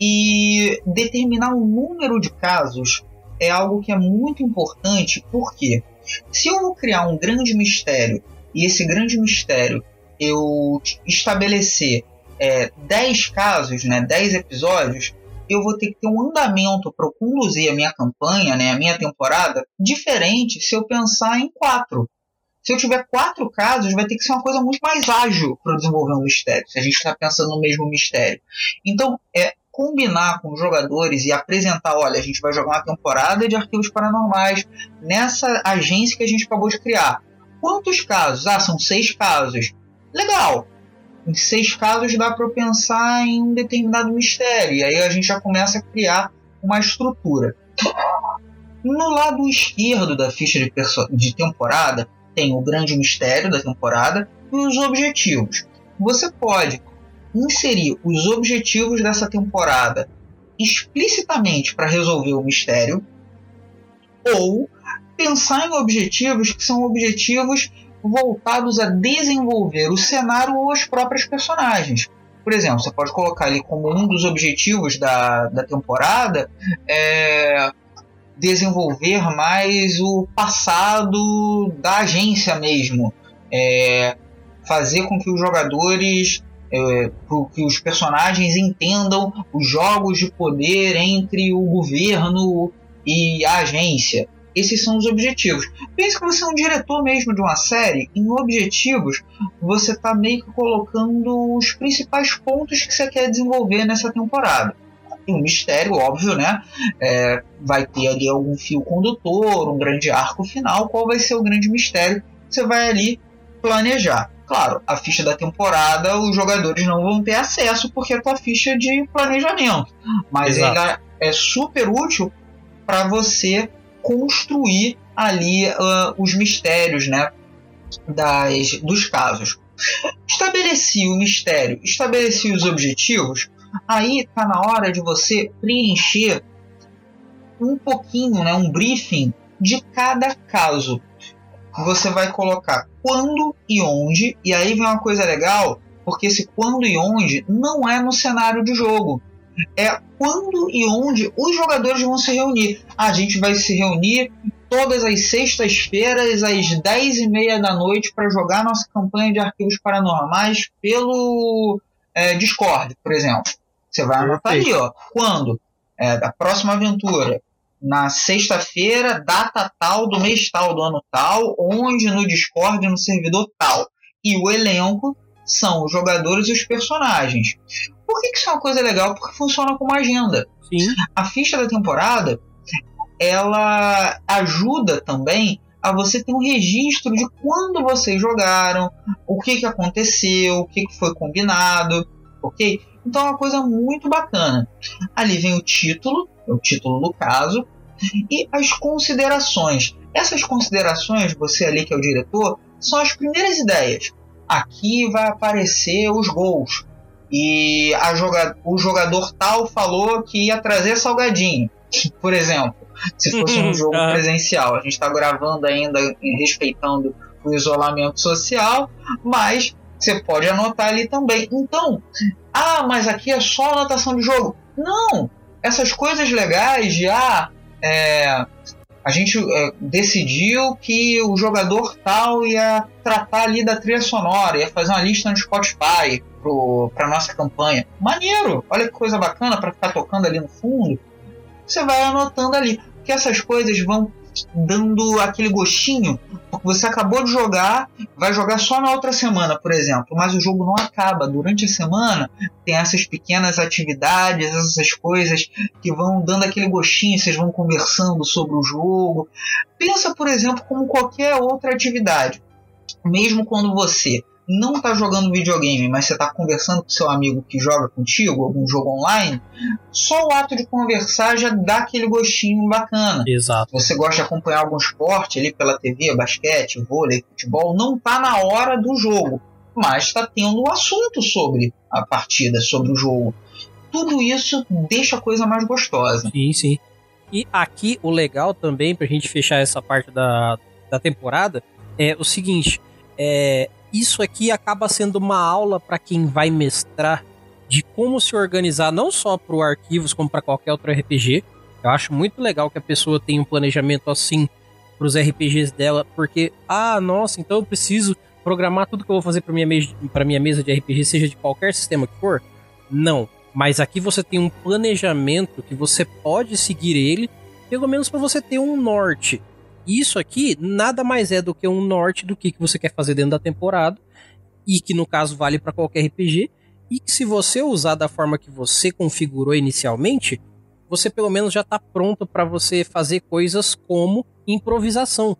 E determinar o número de casos é algo que é muito importante, porque se eu vou criar um grande mistério e esse grande mistério eu estabelecer é, 10 casos, né, 10 episódios, eu vou ter que ter um andamento para conduzir a minha campanha, né, a minha temporada, diferente se eu pensar em quatro. Se eu tiver quatro casos, vai ter que ser uma coisa muito mais ágil para desenvolver um mistério, se a gente está pensando no mesmo mistério. Então, é combinar com os jogadores e apresentar, olha, a gente vai jogar uma temporada de arquivos paranormais nessa agência que a gente acabou de criar. Quantos casos? Ah, são seis casos. Legal. Em seis casos dá para pensar em um determinado mistério. E aí a gente já começa a criar uma estrutura. No lado esquerdo da ficha de, de temporada, tem o grande mistério da temporada e os objetivos. Você pode inserir os objetivos dessa temporada explicitamente para resolver o mistério ou pensar em objetivos que são objetivos voltados a desenvolver o cenário ou as próprias personagens. Por exemplo, você pode colocar ali como um dos objetivos da, da temporada é, desenvolver mais o passado da agência mesmo. É, fazer com que os jogadores, é, que os personagens entendam os jogos de poder entre o governo e a agência. Esses são os objetivos. Pense que você é um diretor mesmo de uma série. Em objetivos, você está meio que colocando os principais pontos que você quer desenvolver nessa temporada um mistério, óbvio, né? É, vai ter ali algum fio condutor, um grande arco final. Qual vai ser o grande mistério? Você vai ali planejar. Claro, a ficha da temporada os jogadores não vão ter acesso porque é tua ficha de planejamento. Mas Exato. ela é super útil para você construir ali uh, os mistérios, né? Das, dos casos. Estabeleci o mistério, estabeleci os objetivos, Aí está na hora de você preencher um pouquinho, né, um briefing de cada caso. Você vai colocar quando e onde, e aí vem uma coisa legal, porque esse quando e onde não é no cenário de jogo. É quando e onde os jogadores vão se reunir. A gente vai se reunir todas as sextas-feiras às 10 e meia da noite para jogar nossa campanha de arquivos paranormais pelo é, Discord, por exemplo. Você vai anotar ali, ó. Quando? É, da próxima aventura. Na sexta-feira, data tal, do mês tal, do ano tal, onde no Discord, no servidor tal. E o elenco são os jogadores e os personagens. Por que, que isso é uma coisa legal? Porque funciona como agenda. Sim. A ficha da temporada ela ajuda também a você ter um registro de quando vocês jogaram, o que, que aconteceu, o que, que foi combinado, ok? Então é uma coisa muito bacana. Ali vem o título, o título do caso, e as considerações. Essas considerações, você ali que é o diretor, são as primeiras ideias. Aqui vai aparecer os gols. E a joga o jogador tal falou que ia trazer salgadinho, por exemplo. Se fosse um jogo presencial. A gente está gravando ainda respeitando o isolamento social, mas você pode anotar ali também. Então, ah, mas aqui é só anotação de jogo. Não! Essas coisas legais de ah, é, a gente é, decidiu que o jogador tal ia tratar ali da trilha sonora, ia fazer uma lista no Spotify para nossa campanha. Maneiro! Olha que coisa bacana para ficar tocando ali no fundo. Você vai anotando ali, que essas coisas vão dando aquele gostinho, porque você acabou de jogar, vai jogar só na outra semana, por exemplo, mas o jogo não acaba. Durante a semana tem essas pequenas atividades, essas coisas que vão dando aquele gostinho, vocês vão conversando sobre o jogo. Pensa, por exemplo, como qualquer outra atividade. Mesmo quando você não está jogando videogame, mas você está conversando com seu amigo que joga contigo, algum jogo online, só o ato de conversar já dá aquele gostinho bacana. Exato. Você gosta de acompanhar algum esporte ali pela TV, basquete, vôlei, futebol, não está na hora do jogo, mas está tendo um assunto sobre a partida, sobre o jogo. Tudo isso deixa a coisa mais gostosa. Sim, sim. E aqui o legal também, pra gente fechar essa parte da, da temporada, é o seguinte: é, isso aqui acaba sendo uma aula para quem vai mestrar de como se organizar, não só para o Arquivos, como para qualquer outro RPG. Eu acho muito legal que a pessoa tenha um planejamento assim para os RPGs dela, porque, ah, nossa, então eu preciso programar tudo que eu vou fazer para minha, mesa, minha mesa de RPG, seja de qualquer sistema que for. Não. Mas aqui você tem um planejamento que você pode seguir ele, pelo menos para você ter um norte. Isso aqui nada mais é do que um norte do que, que você quer fazer dentro da temporada, e que no caso vale para qualquer RPG, e que se você usar da forma que você configurou inicialmente, você pelo menos já está pronto para você fazer coisas como improvisação,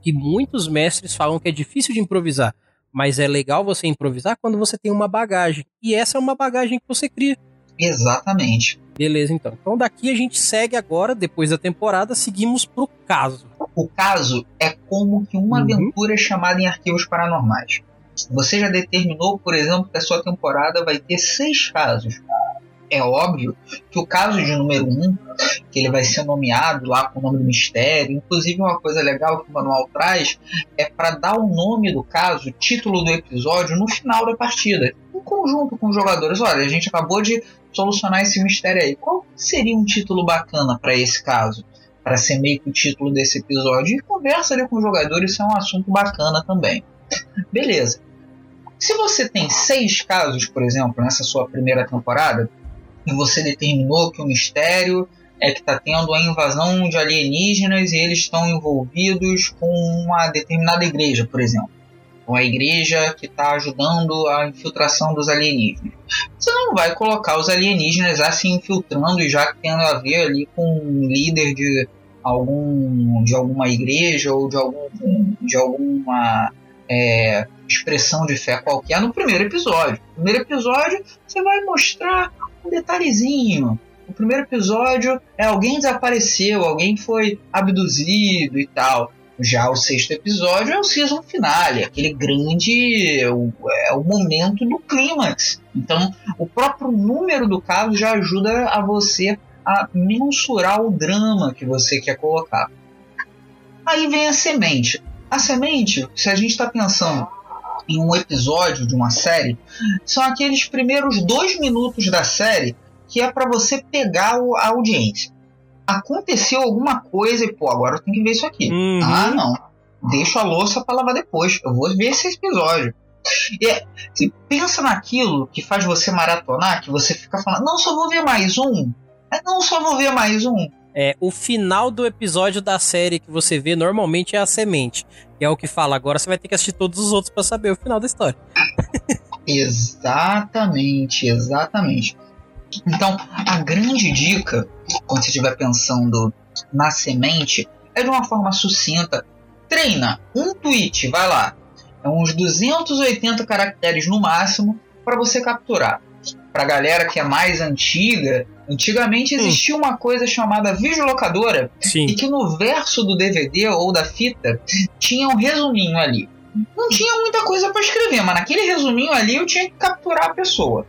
que muitos mestres falam que é difícil de improvisar, mas é legal você improvisar quando você tem uma bagagem, e essa é uma bagagem que você cria. Exatamente. Beleza, então. Então daqui a gente segue agora, depois da temporada, seguimos pro caso. O caso é como que uma uhum. aventura é chamada em arquivos paranormais. Você já determinou, por exemplo, que a sua temporada vai ter seis casos. É óbvio que o caso de número um, que ele vai ser nomeado lá com o nome do mistério, inclusive uma coisa legal que o manual traz é para dar o nome do caso, o título do episódio no final da partida, em conjunto com os jogadores. Olha, a gente acabou de solucionar esse mistério aí. Qual seria um título bacana para esse caso? Para ser meio que o título desse episódio. E conversa ali com os jogadores, isso é um assunto bacana também. Beleza. Se você tem seis casos, por exemplo, nessa sua primeira temporada, e você determinou que o mistério é que está tendo a invasão de alienígenas e eles estão envolvidos com uma determinada igreja, por exemplo. Com a igreja que está ajudando a infiltração dos alienígenas. Você não vai colocar os alienígenas já se infiltrando e já tendo a ver ali com um líder de algum de alguma igreja ou de algum de alguma é, expressão de fé qualquer no primeiro episódio. No primeiro episódio, você vai mostrar um detalhezinho. O primeiro episódio é alguém desapareceu, alguém foi abduzido e tal. Já o sexto episódio é o season finale, aquele grande. é o momento do clímax. Então, o próprio número do caso já ajuda a você a mensurar o drama que você quer colocar. Aí vem a semente. A semente, se a gente está pensando em um episódio de uma série, são aqueles primeiros dois minutos da série que é para você pegar a audiência. Aconteceu alguma coisa e, pô, agora eu tenho que ver isso aqui. Uhum. Ah, não. Deixa a louça para lavar depois. Eu vou ver esse episódio. E é, pensa naquilo que faz você maratonar, que você fica falando, não, só vou ver mais um. É, não, só vou ver mais um. É, o final do episódio da série que você vê normalmente é a semente. Que é o que fala, agora você vai ter que assistir todos os outros para saber o final da história. exatamente, exatamente. Então, a grande dica, quando você estiver pensando na semente, é de uma forma sucinta. Treina um tweet, vai lá. É uns 280 caracteres no máximo para você capturar. Para galera que é mais antiga, Antigamente existia hum. uma coisa chamada videolocadora Sim. e que no verso do DVD ou da fita tinha um resuminho ali. Não tinha muita coisa para escrever, mas naquele resuminho ali eu tinha que capturar a pessoa.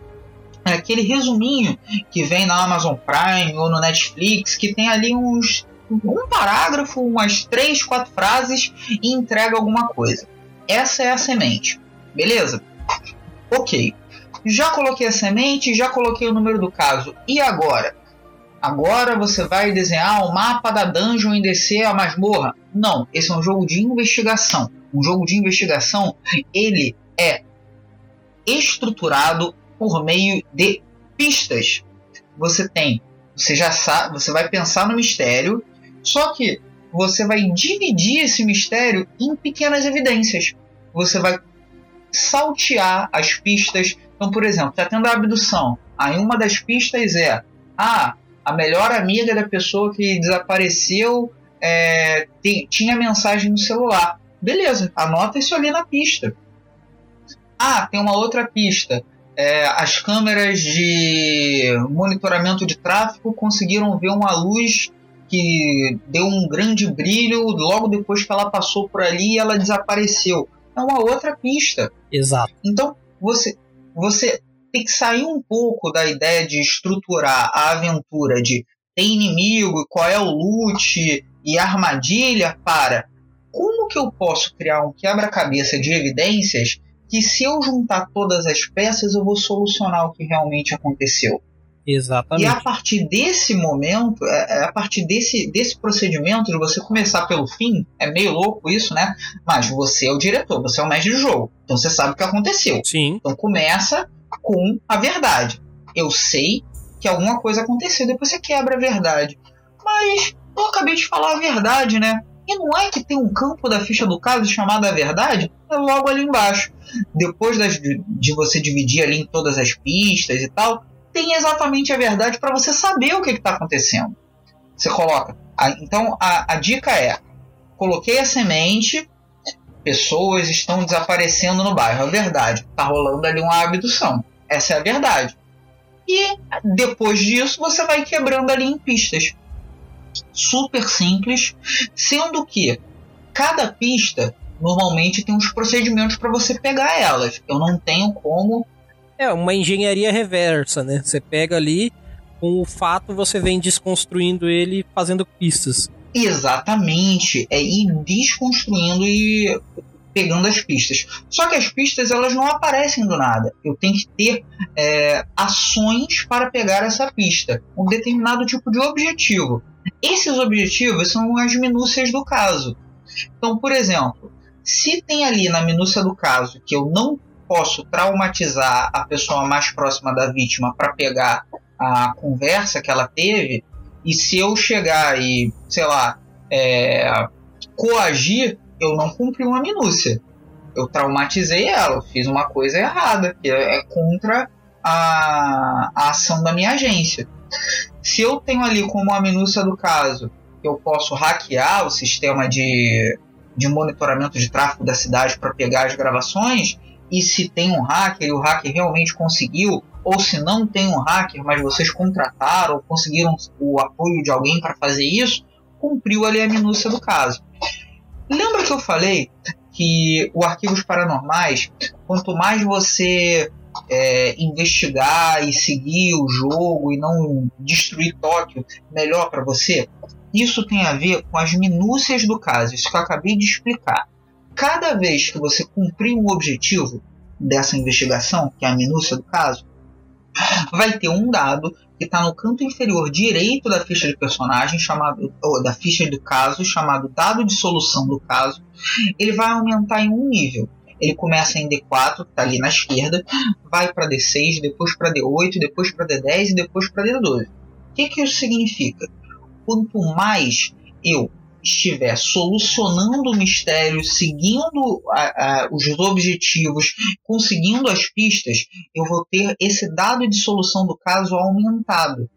É aquele resuminho que vem na Amazon Prime ou no Netflix, que tem ali uns um parágrafo, umas três, quatro frases e entrega alguma coisa. Essa é a semente, beleza? Ok já coloquei a semente, já coloquei o número do caso. E agora? Agora você vai desenhar o mapa da dungeon e descer a masmorra? Não, esse é um jogo de investigação. Um jogo de investigação, ele é estruturado por meio de pistas. Você tem, você já sabe, você vai pensar no mistério, só que você vai dividir esse mistério em pequenas evidências. Você vai saltear as pistas então, por exemplo, está tendo a abdução. Aí uma das pistas é: ah, a melhor amiga da pessoa que desapareceu é, tem, tinha mensagem no celular. Beleza, anota isso ali na pista. Ah, tem uma outra pista. É, as câmeras de monitoramento de tráfego conseguiram ver uma luz que deu um grande brilho logo depois que ela passou por ali e ela desapareceu. É uma outra pista. Exato. Então, você você tem que sair um pouco da ideia de estruturar a aventura de tem inimigo, qual é o loot e armadilha para como que eu posso criar um quebra-cabeça de evidências que se eu juntar todas as peças eu vou solucionar o que realmente aconteceu. Exatamente. E a partir desse momento, é, é a partir desse, desse procedimento de você começar pelo fim, é meio louco isso, né? Mas você é o diretor, você é o mestre do jogo. Então você sabe o que aconteceu. Sim. Então começa com a verdade. eu sei que alguma coisa aconteceu, depois você quebra a verdade. Mas eu acabei de falar a verdade, né? E não é que tem um campo da ficha do caso chamado a verdade? É logo ali embaixo. Depois das, de você dividir ali em todas as pistas e tal, tem exatamente a verdade para você saber o que está acontecendo. Você coloca. A, então a, a dica é: coloquei a semente, pessoas estão desaparecendo no bairro. É verdade. Tá rolando ali uma abdução. Essa é a verdade. E depois disso você vai quebrando ali em pistas super simples, sendo que cada pista normalmente tem uns procedimentos para você pegar elas. Eu não tenho como. É uma engenharia reversa, né? Você pega ali, com o fato você vem desconstruindo ele fazendo pistas. Exatamente, é ir desconstruindo e pegando as pistas. Só que as pistas elas não aparecem do nada. Eu tenho que ter é, ações para pegar essa pista, um determinado tipo de objetivo. Esses objetivos são as minúcias do caso. Então, por exemplo, se tem ali na minúcia do caso que eu não posso traumatizar a pessoa mais próxima da vítima para pegar a conversa que ela teve, e se eu chegar e, sei lá, é, coagir, eu não cumpri uma minúcia. Eu traumatizei ela, fiz uma coisa errada, que é contra a, a ação da minha agência. Se eu tenho ali como a minúcia do caso, eu posso hackear o sistema de, de monitoramento de tráfego da cidade para pegar as gravações, e se tem um hacker e o hacker realmente conseguiu, ou se não tem um hacker, mas vocês contrataram ou conseguiram o apoio de alguém para fazer isso, cumpriu ali a minúcia do caso. Lembra que eu falei que o Arquivos Paranormais, quanto mais você é, investigar e seguir o jogo e não destruir Tóquio melhor para você? Isso tem a ver com as minúcias do caso, isso que eu acabei de explicar. Cada vez que você cumprir um objetivo dessa investigação, que é a minúcia do caso, vai ter um dado que está no canto inferior direito da ficha de personagem, chamado da ficha do caso, chamado dado de solução do caso. Ele vai aumentar em um nível. Ele começa em D4, que está ali na esquerda, vai para D6, depois para D8, depois para D10 e depois para D12. O que, que isso significa? Quanto mais eu estiver solucionando o mistério, seguindo a, a, os objetivos, conseguindo as pistas, eu vou ter esse dado de solução do caso aumentado.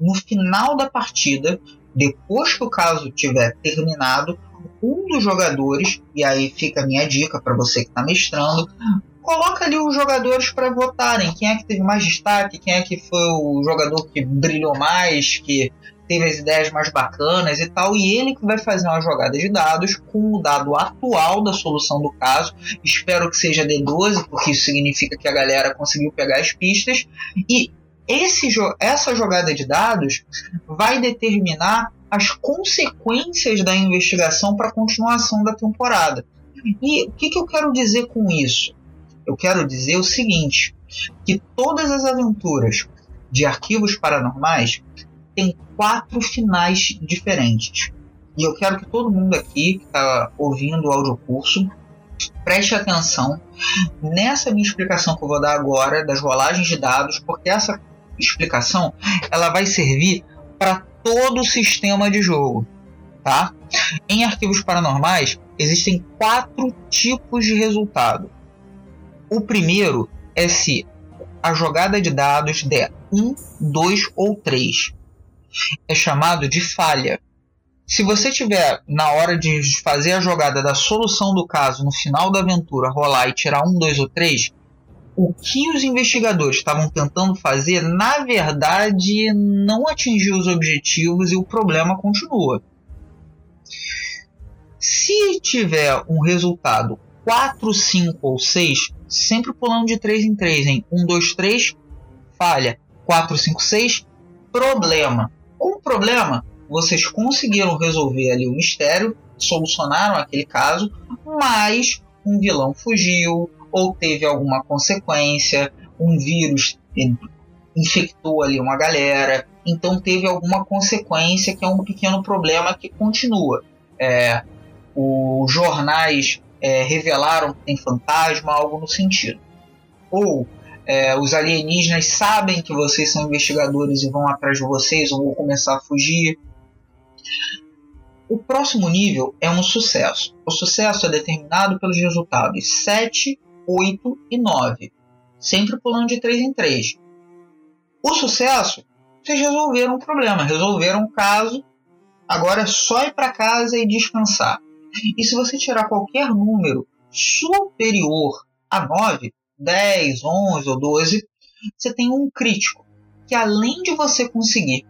No final da partida, depois que o caso tiver terminado, um dos jogadores, e aí fica a minha dica para você que está mestrando, coloca ali os jogadores para votarem. Quem é que teve mais destaque, quem é que foi o jogador que brilhou mais, que teve as ideias mais bacanas e tal, e ele que vai fazer uma jogada de dados com o dado atual da solução do caso. Espero que seja D12, porque isso significa que a galera conseguiu pegar as pistas. E esse, essa jogada de dados vai determinar as consequências da investigação para a continuação da temporada. E o que, que eu quero dizer com isso? Eu quero dizer o seguinte: que todas as aventuras de arquivos paranormais têm quatro finais diferentes. E eu quero que todo mundo aqui que está ouvindo o audiocurso preste atenção nessa minha explicação que eu vou dar agora das rolagens de dados, porque essa explicação ela vai servir para todo o sistema de jogo, tá? Em arquivos paranormais existem quatro tipos de resultado. O primeiro é se a jogada de dados der 1, 2 ou 3. É chamado de falha. Se você tiver na hora de fazer a jogada da solução do caso no final da aventura rolar e tirar 1, 2 ou 3, o que os investigadores estavam tentando fazer, na verdade, não atingiu os objetivos e o problema continua. Se tiver um resultado 4, 5 ou 6, sempre pulando de 3 em 3, em 1, 2, 3, falha. 4, 5, 6, problema. Com problema, vocês conseguiram resolver ali o mistério, solucionaram aquele caso, mas um vilão fugiu, ou teve alguma consequência, um vírus infectou ali uma galera, então teve alguma consequência que é um pequeno problema que continua. É, os jornais é, revelaram que tem fantasma, algo no sentido. Ou é, os alienígenas sabem que vocês são investigadores e vão atrás de vocês ou vão começar a fugir. O próximo nível é um sucesso. O sucesso é determinado pelos resultados 7, 8 e 9, sempre pulando de 3 em 3. O sucesso, vocês resolveram o problema, resolveram o caso, agora é só ir para casa e descansar. E se você tirar qualquer número superior a 9, 10, 11 ou 12, você tem um crítico. Que além de você conseguir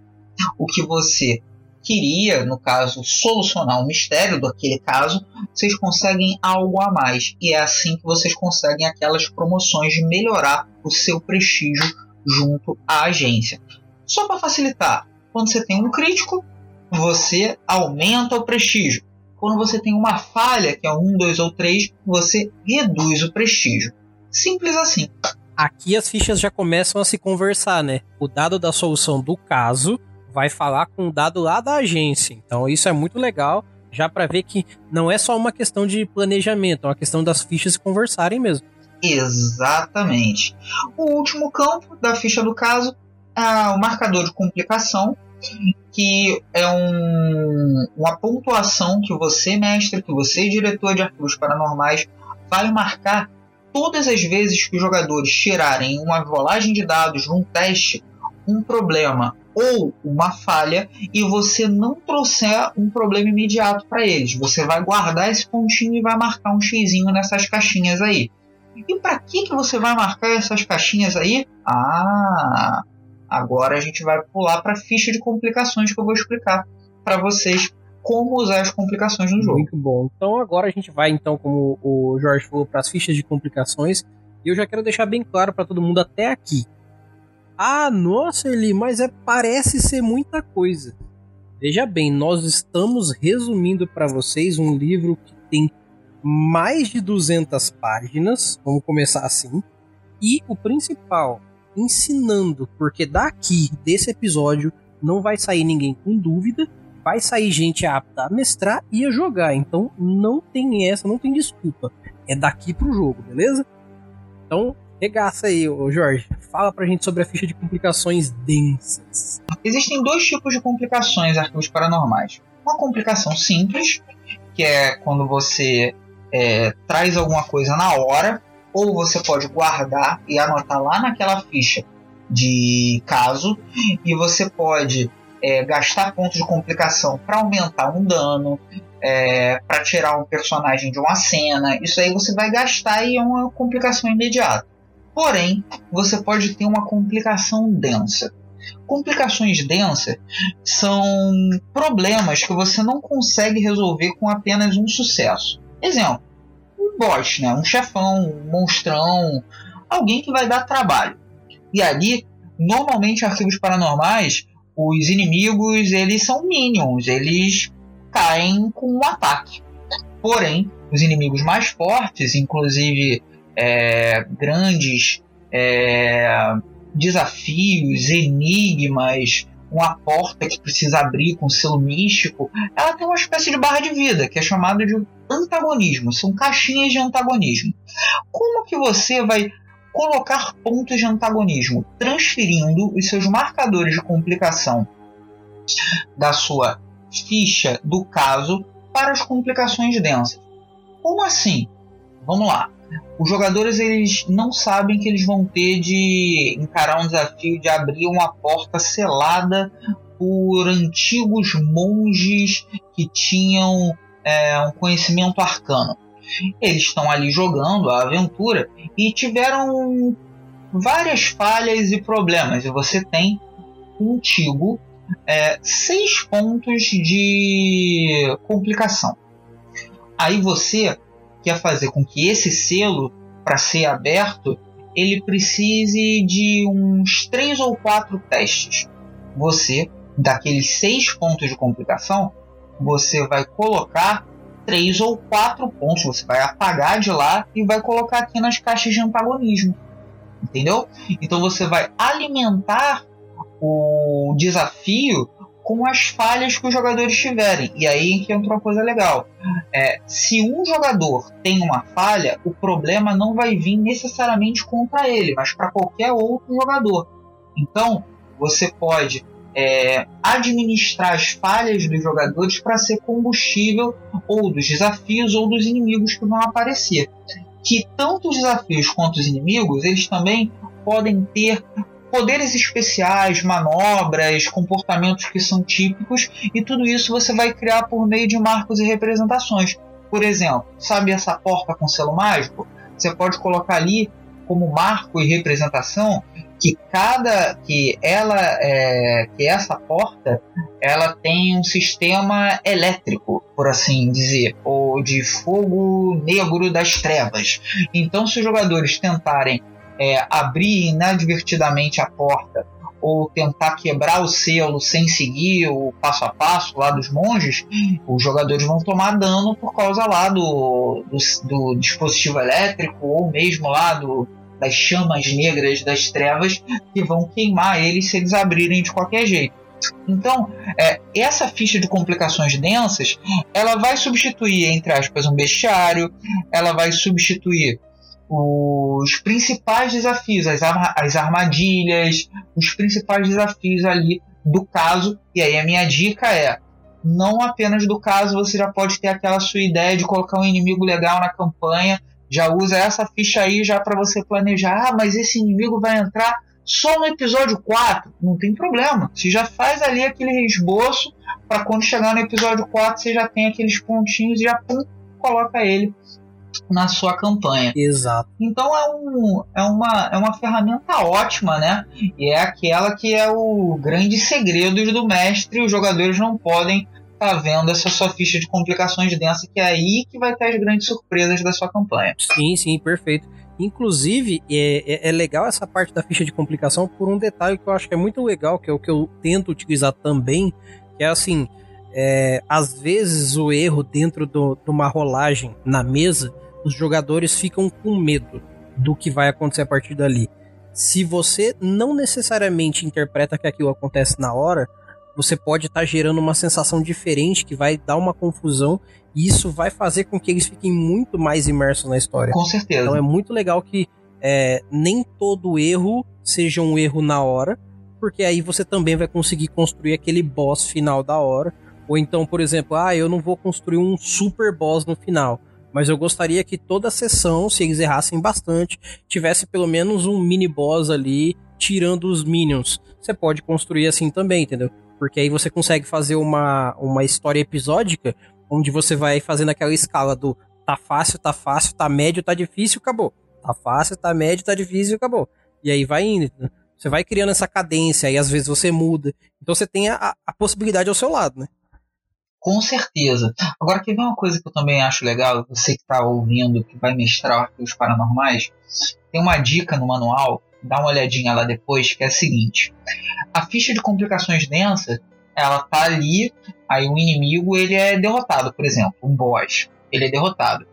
o que você queria, no caso, solucionar o mistério daquele caso, vocês conseguem algo a mais. E é assim que vocês conseguem aquelas promoções de melhorar o seu prestígio junto à agência. Só para facilitar, quando você tem um crítico, você aumenta o prestígio. Quando você tem uma falha, que é um, dois ou três, você reduz o prestígio. Simples assim. Aqui as fichas já começam a se conversar, né? O dado da solução do caso vai falar com o dado lá da agência. Então isso é muito legal, já para ver que não é só uma questão de planejamento, é uma questão das fichas conversarem mesmo. Exatamente. O último campo da ficha do caso é o marcador de complicação, que é um, uma pontuação que você, mestre, que você, diretor de arquivos paranormais, vai marcar todas as vezes que os jogadores tirarem uma rolagem de dados num teste um problema ou uma falha e você não trouxer um problema imediato para eles. Você vai guardar esse pontinho e vai marcar um xizinho nessas caixinhas aí. E para que, que você vai marcar essas caixinhas aí? Ah, agora a gente vai pular para a ficha de complicações que eu vou explicar para vocês como usar as complicações no jogo. Muito bom. Então agora a gente vai então, como o Jorge falou, para as fichas de complicações. E eu já quero deixar bem claro para todo mundo até aqui. Ah, nossa, Eli, mas é parece ser muita coisa. Veja bem, nós estamos resumindo para vocês um livro que tem mais de 200 páginas. Vamos começar assim. E o principal, ensinando, porque daqui desse episódio não vai sair ninguém com dúvida vai sair gente apta a mestrar e a jogar. Então não tem essa, não tem desculpa. É daqui pro jogo, beleza? Então, regaça aí, Jorge. Fala pra gente sobre a ficha de complicações densas. Existem dois tipos de complicações arquivos paranormais. Uma complicação simples, que é quando você é, traz alguma coisa na hora, ou você pode guardar e anotar lá naquela ficha de caso, e você pode é, gastar pontos de complicação para aumentar um dano, é, para tirar um personagem de uma cena. Isso aí você vai gastar e é uma complicação imediata. Porém, você pode ter uma complicação densa. Complicações densas são problemas que você não consegue resolver com apenas um sucesso. Exemplo, um boss, né? um chefão, um monstrão, alguém que vai dar trabalho. E ali, normalmente, arquivos paranormais os inimigos eles são minions, eles caem com um ataque. Porém, os inimigos mais fortes, inclusive é, grandes é, desafios, enigmas, uma porta que precisa abrir com selo místico, ela tem uma espécie de barra de vida, que é chamada de antagonismo. São caixinhas de antagonismo. Como que você vai colocar pontos de antagonismo, transferindo os seus marcadores de complicação da sua ficha do caso para as complicações densas. Como assim? Vamos lá. Os jogadores eles não sabem que eles vão ter de encarar um desafio de abrir uma porta selada por antigos monges que tinham é, um conhecimento arcano. Eles estão ali jogando a aventura e tiveram várias falhas e problemas. E você tem contigo é, seis pontos de complicação. Aí você quer fazer com que esse selo, para ser aberto, ele precise de uns três ou quatro testes. Você, daqueles seis pontos de complicação, você vai colocar três ou quatro pontos. Você vai apagar de lá e vai colocar aqui nas caixas de antagonismo. Entendeu? Então você vai alimentar o desafio com as falhas que os jogadores tiverem. E aí que entra uma coisa legal. É, se um jogador tem uma falha, o problema não vai vir necessariamente contra ele, mas para qualquer outro jogador. Então, você pode é, administrar as falhas dos jogadores para ser combustível ou dos desafios ou dos inimigos que vão aparecer. Que tanto os desafios quanto os inimigos, eles também podem ter poderes especiais, manobras, comportamentos que são típicos, e tudo isso você vai criar por meio de marcos e representações. Por exemplo, sabe essa porta com selo mágico? Você pode colocar ali como marco e representação que cada que ela é, que essa porta ela tem um sistema elétrico por assim dizer ou de fogo negro das trevas então se os jogadores tentarem é, abrir inadvertidamente a porta ou tentar quebrar o selo sem seguir o passo a passo lá dos monges, os jogadores vão tomar dano por causa lá do, do, do dispositivo elétrico ou mesmo lá do, das chamas negras das trevas que vão queimar eles se eles abrirem de qualquer jeito. Então, é, essa ficha de complicações densas, ela vai substituir, entre aspas, um bestiário, ela vai substituir os principais desafios, as, as armadilhas, os principais desafios ali do caso. E aí a minha dica é: não apenas do caso, você já pode ter aquela sua ideia de colocar um inimigo legal na campanha. Já usa essa ficha aí já para você planejar. Ah, mas esse inimigo vai entrar só no episódio 4. Não tem problema. Você já faz ali aquele esboço para quando chegar no episódio 4 você já tem aqueles pontinhos e já pum, coloca ele na sua campanha. Exato. Então é, um, é, uma, é uma ferramenta ótima, né? E é aquela que é o grande segredo do mestre. Os jogadores não podem estar tá vendo essa sua ficha de complicações densa, que é aí que vai ter as grandes surpresas da sua campanha. Sim, sim, perfeito. Inclusive, é, é, é, legal essa parte da ficha de complicação por um detalhe que eu acho que é muito legal, que é o que eu tento utilizar também, que é assim, é, às vezes o erro dentro de uma rolagem na mesa, os jogadores ficam com medo do que vai acontecer a partir dali. Se você não necessariamente interpreta que aquilo acontece na hora, você pode estar tá gerando uma sensação diferente que vai dar uma confusão e isso vai fazer com que eles fiquem muito mais imersos na história. Com certeza. Então é muito legal que é, nem todo erro seja um erro na hora, porque aí você também vai conseguir construir aquele boss final da hora ou então, por exemplo, ah, eu não vou construir um super boss no final. Mas eu gostaria que toda a sessão, se eles errassem bastante, tivesse pelo menos um mini boss ali tirando os minions. Você pode construir assim também, entendeu? Porque aí você consegue fazer uma, uma história episódica onde você vai fazendo aquela escala do tá fácil, tá fácil, tá médio, tá difícil, acabou. Tá fácil, tá médio, tá difícil, acabou. E aí vai indo. Você vai criando essa cadência, aí às vezes você muda. Então você tem a, a possibilidade ao seu lado, né? Com certeza. Agora, quer ver uma coisa que eu também acho legal? Você que está ouvindo, que vai mestrar arquivos paranormais, tem uma dica no manual, dá uma olhadinha lá depois, que é a seguinte: a ficha de complicações densa, ela tá ali, aí o inimigo ele é derrotado, por exemplo, um boss, ele é derrotado.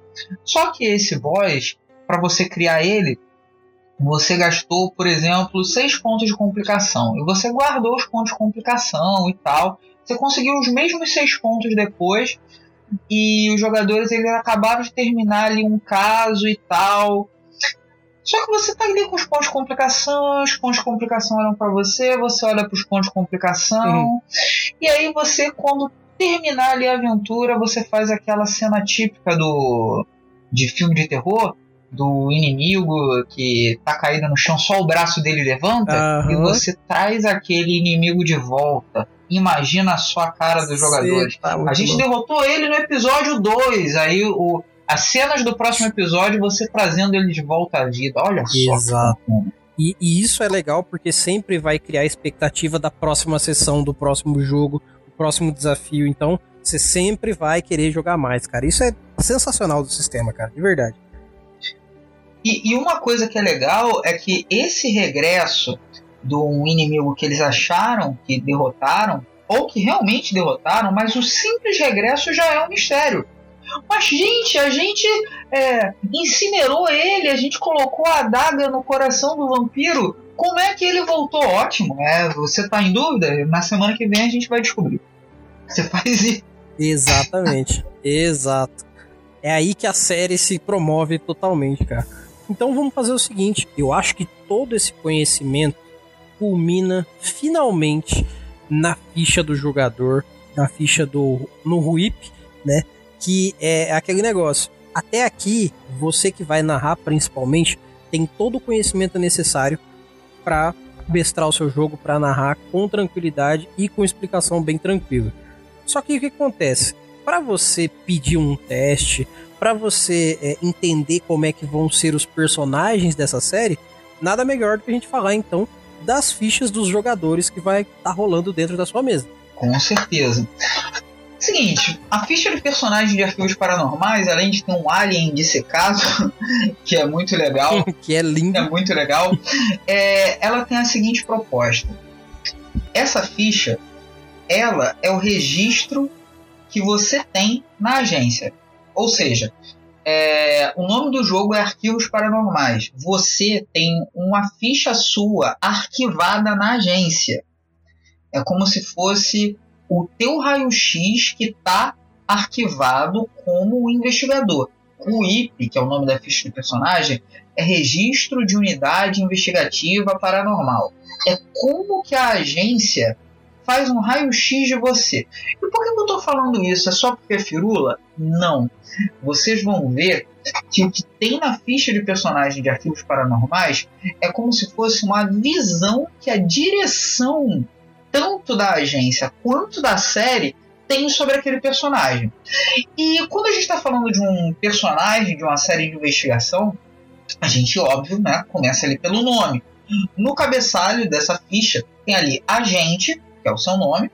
Só que esse boss, para você criar ele, você gastou, por exemplo, seis pontos de complicação e você guardou os pontos de complicação e tal você conseguiu os mesmos seis pontos depois e os jogadores eles acabaram de terminar ali um caso e tal. Só que você tá ali com os pontos de complicação, os pontos de complicação olham para você, você olha para os pontos de complicação, uhum. e aí você, quando terminar ali a aventura, você faz aquela cena típica do de filme de terror, do inimigo que tá caído no chão, só o braço dele levanta, uhum. e você traz aquele inimigo de volta imagina só a cara dos jogadores. Tá a gente derrotou ele no episódio 2, aí o, as cenas do próximo episódio você trazendo ele de volta à vida. Olha só. Exato. E, e, isso é legal porque sempre vai criar a expectativa da próxima sessão, do próximo jogo, do próximo desafio. Então, você sempre vai querer jogar mais, cara. Isso é sensacional do sistema, cara, de verdade. E, e uma coisa que é legal é que esse regresso de um inimigo que eles acharam que derrotaram, ou que realmente derrotaram, mas o simples regresso já é um mistério. Mas, gente, a gente é, incinerou ele, a gente colocou a adaga no coração do vampiro. Como é que ele voltou? Ótimo, é, você tá em dúvida? Na semana que vem a gente vai descobrir. Você faz isso. Exatamente, exato. É aí que a série se promove totalmente, cara. Então vamos fazer o seguinte: eu acho que todo esse conhecimento culmina finalmente na ficha do jogador, na ficha do no RUIP, né? Que é aquele negócio. Até aqui, você que vai narrar principalmente tem todo o conhecimento necessário para mestrar o seu jogo, para narrar com tranquilidade e com explicação bem tranquila. Só que o que acontece? Para você pedir um teste, para você é, entender como é que vão ser os personagens dessa série, nada melhor do que a gente falar então das fichas dos jogadores que vai estar tá rolando dentro da sua mesa. Com certeza. Seguinte, a ficha de personagem de arquivos paranormais, além de ter um alien dissecado, que é muito legal, que é lindo, é muito legal, é, ela tem a seguinte proposta. Essa ficha, ela é o registro que você tem na agência. Ou seja, é, o nome do jogo é Arquivos Paranormais. Você tem uma ficha sua arquivada na agência. É como se fosse o teu raio-x que está arquivado como investigador. O IP, que é o nome da ficha do personagem, é Registro de Unidade Investigativa Paranormal. É como que a agência faz um raio-x de você. E por que eu estou falando isso? É só porque é firula? Não. Vocês vão ver que o que tem na ficha de personagem de arquivos paranormais é como se fosse uma visão que a direção, tanto da agência quanto da série, tem sobre aquele personagem. E quando a gente está falando de um personagem, de uma série de investigação, a gente, óbvio, né, começa ali pelo nome. No cabeçalho dessa ficha tem ali agente, que é o seu nome,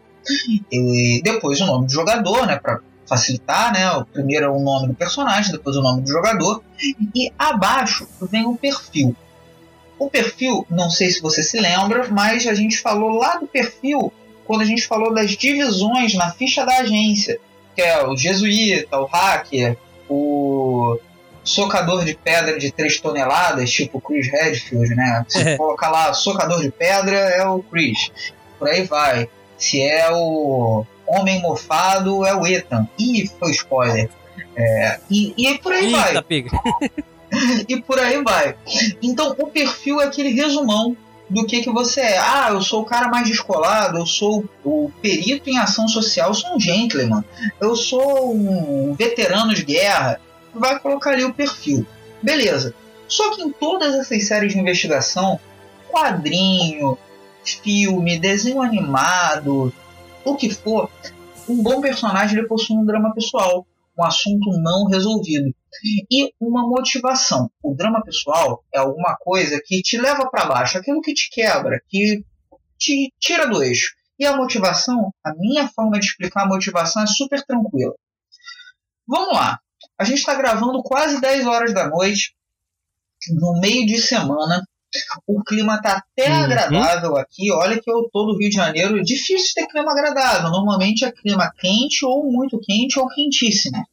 e depois o nome do jogador, né, para facilitar, né? O primeiro é o nome do personagem, depois o nome do jogador, e abaixo vem o perfil. O perfil, não sei se você se lembra, mas a gente falou lá do perfil quando a gente falou das divisões na ficha da agência, que é o jesuíta, o hacker, o socador de pedra de 3 toneladas, tipo Chris Redfield, né? Se é. colocar lá socador de pedra é o Chris por aí vai. Se é o Homem Mofado, é o Ethan. Ih, foi spoiler. É, e, e por aí Eita, vai. Piga. e por aí vai. Então, o perfil é aquele resumão do que, que você é. Ah, eu sou o cara mais descolado, eu sou o perito em ação social, eu sou um gentleman, eu sou um veterano de guerra. Vai colocar ali o perfil. Beleza. Só que em todas essas séries de investigação, quadrinho, filme, desenho animado, o que for, um bom personagem ele possui um drama pessoal, um assunto não resolvido e uma motivação. O drama pessoal é alguma coisa que te leva para baixo, aquilo que te quebra, que te tira do eixo. E a motivação, a minha forma de explicar a motivação é super tranquila. Vamos lá. A gente está gravando quase 10 horas da noite, no meio de semana, o clima tá até uhum. agradável aqui. Olha que eu tô no Rio de Janeiro. É difícil ter clima agradável. Normalmente é clima quente ou muito quente ou quentíssimo.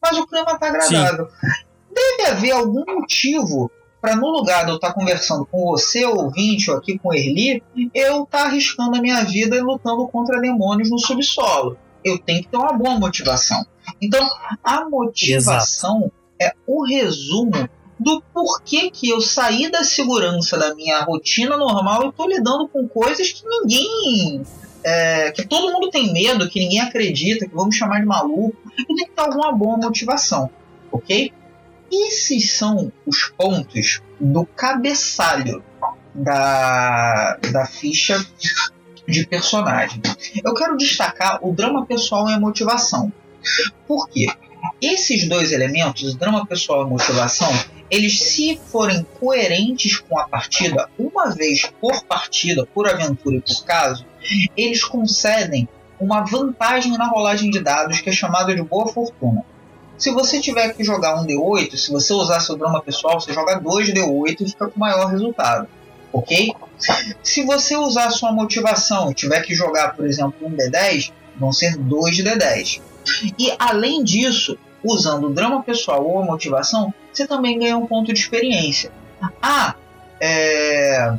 Mas o clima tá agradável. Sim. Deve haver algum motivo para no lugar de eu estar tá conversando com você, ouvinte, ou aqui com o Erli, eu estar tá arriscando a minha vida e lutando contra demônios no subsolo. Eu tenho que ter uma boa motivação. Então, a motivação Exato. é o resumo do porquê que eu saí da segurança da minha rotina normal e tô lidando com coisas que ninguém. É, que todo mundo tem medo, que ninguém acredita, que vamos chamar de maluco, e tem que ter alguma boa motivação, ok? Esses são os pontos do cabeçalho da, da ficha de personagem. Eu quero destacar o drama pessoal e a motivação. Por quê? Esses dois elementos, drama pessoal e motivação, eles se forem coerentes com a partida, uma vez por partida, por aventura e por caso, eles concedem uma vantagem na rolagem de dados que é chamada de boa fortuna. Se você tiver que jogar um D8, se você usar seu drama pessoal, você joga 2 D8 e fica com maior resultado. Ok? Se você usar sua motivação e tiver que jogar, por exemplo, um D10, vão ser 2 D10. E além disso, usando o drama pessoal ou a motivação, você também ganha um ponto de experiência. Ah, é...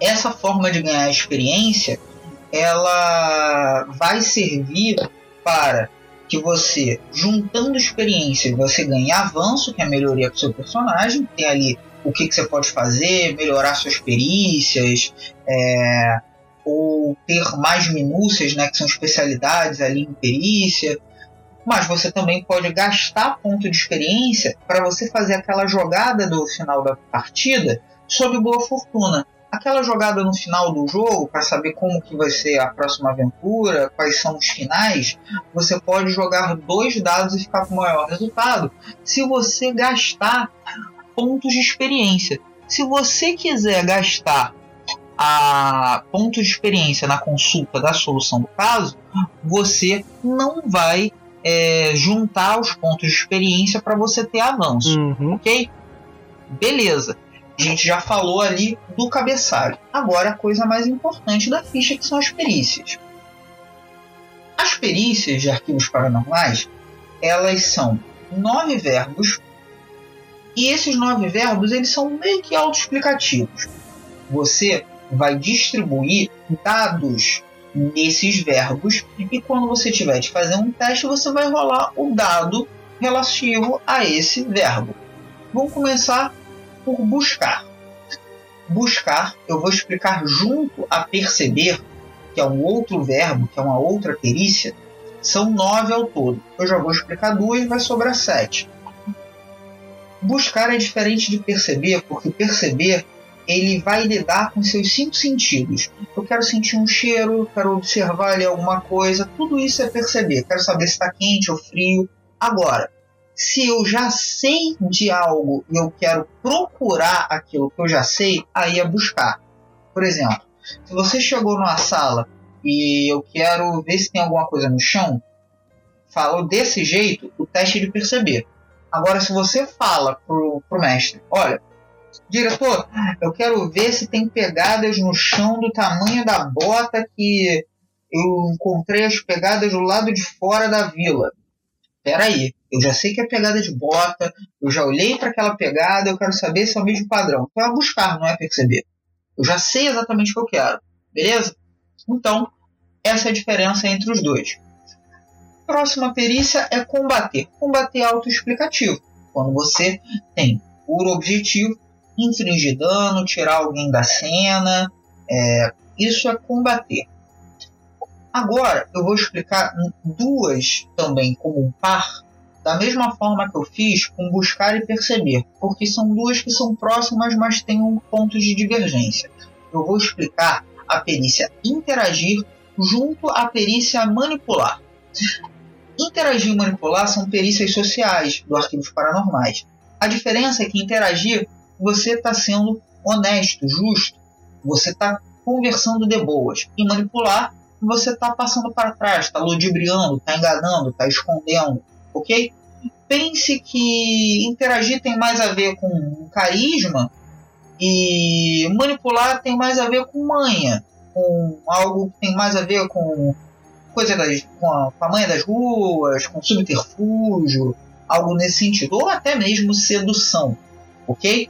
essa forma de ganhar experiência, ela vai servir para que você, juntando experiência, você ganhe avanço, que é a melhoria do seu personagem, tem ali o que, que você pode fazer, melhorar suas perícias, é, ou ter mais minúcias, né, que são especialidades ali em perícia. Mas você também pode gastar ponto de experiência para você fazer aquela jogada do final da partida sob boa fortuna. Aquela jogada no final do jogo para saber como que vai ser a próxima aventura, quais são os finais, você pode jogar dois dados e ficar com maior resultado se você gastar pontos de experiência. Se você quiser gastar a pontos de experiência na consulta da solução do caso, você não vai é, juntar os pontos de experiência para você ter avanço, uhum. ok? Beleza. A gente já falou ali do cabeçalho. Agora a coisa mais importante da ficha que são as perícias. As perícias de arquivos paranormais, elas são nove verbos e esses nove verbos eles são meio que autoexplicativos. Você vai distribuir dados nesses verbos e quando você tiver de fazer um teste você vai rolar o dado relativo a esse verbo. Vamos começar por buscar. Buscar eu vou explicar junto a perceber, que é um outro verbo, que é uma outra perícia. São nove ao todo. Eu já vou explicar duas, vai sobrar sete. Buscar é diferente de perceber, porque perceber ele vai lidar com seus cinco sentidos. Eu quero sentir um cheiro, quero observar ali alguma coisa, tudo isso é perceber. Quero saber se está quente ou frio. Agora, se eu já sei de algo e eu quero procurar aquilo que eu já sei, aí é buscar. Por exemplo, se você chegou numa sala e eu quero ver se tem alguma coisa no chão, falo desse jeito o teste de perceber. Agora, se você fala pro, pro mestre, olha, diretor, eu quero ver se tem pegadas no chão do tamanho da bota que eu encontrei as pegadas do lado de fora da vila. Peraí, eu já sei que é pegada de bota, eu já olhei para aquela pegada, eu quero saber se é o mesmo padrão. Então é buscar, não é perceber. Eu já sei exatamente o que eu quero, beleza? Então, essa é a diferença entre os dois. Próxima perícia é combater. Combater é autoexplicativo. Quando você tem por objetivo infligir dano, tirar alguém da cena, é, isso é combater. Agora eu vou explicar duas também como um par, da mesma forma que eu fiz com buscar e perceber, porque são duas que são próximas, mas têm um ponto de divergência. Eu vou explicar a perícia interagir junto à perícia manipular. Interagir e manipular são perícias sociais do Arquivos Paranormais. A diferença é que interagir você está sendo honesto, justo, você está conversando de boas. E manipular você está passando para trás, está ludibriando, está enganando, está escondendo, ok? Pense que interagir tem mais a ver com carisma e manipular tem mais a ver com manha, com algo que tem mais a ver com coisa das, com, a, com a manha das ruas, com subterfúgio, algo nesse sentido, ou até mesmo sedução, ok?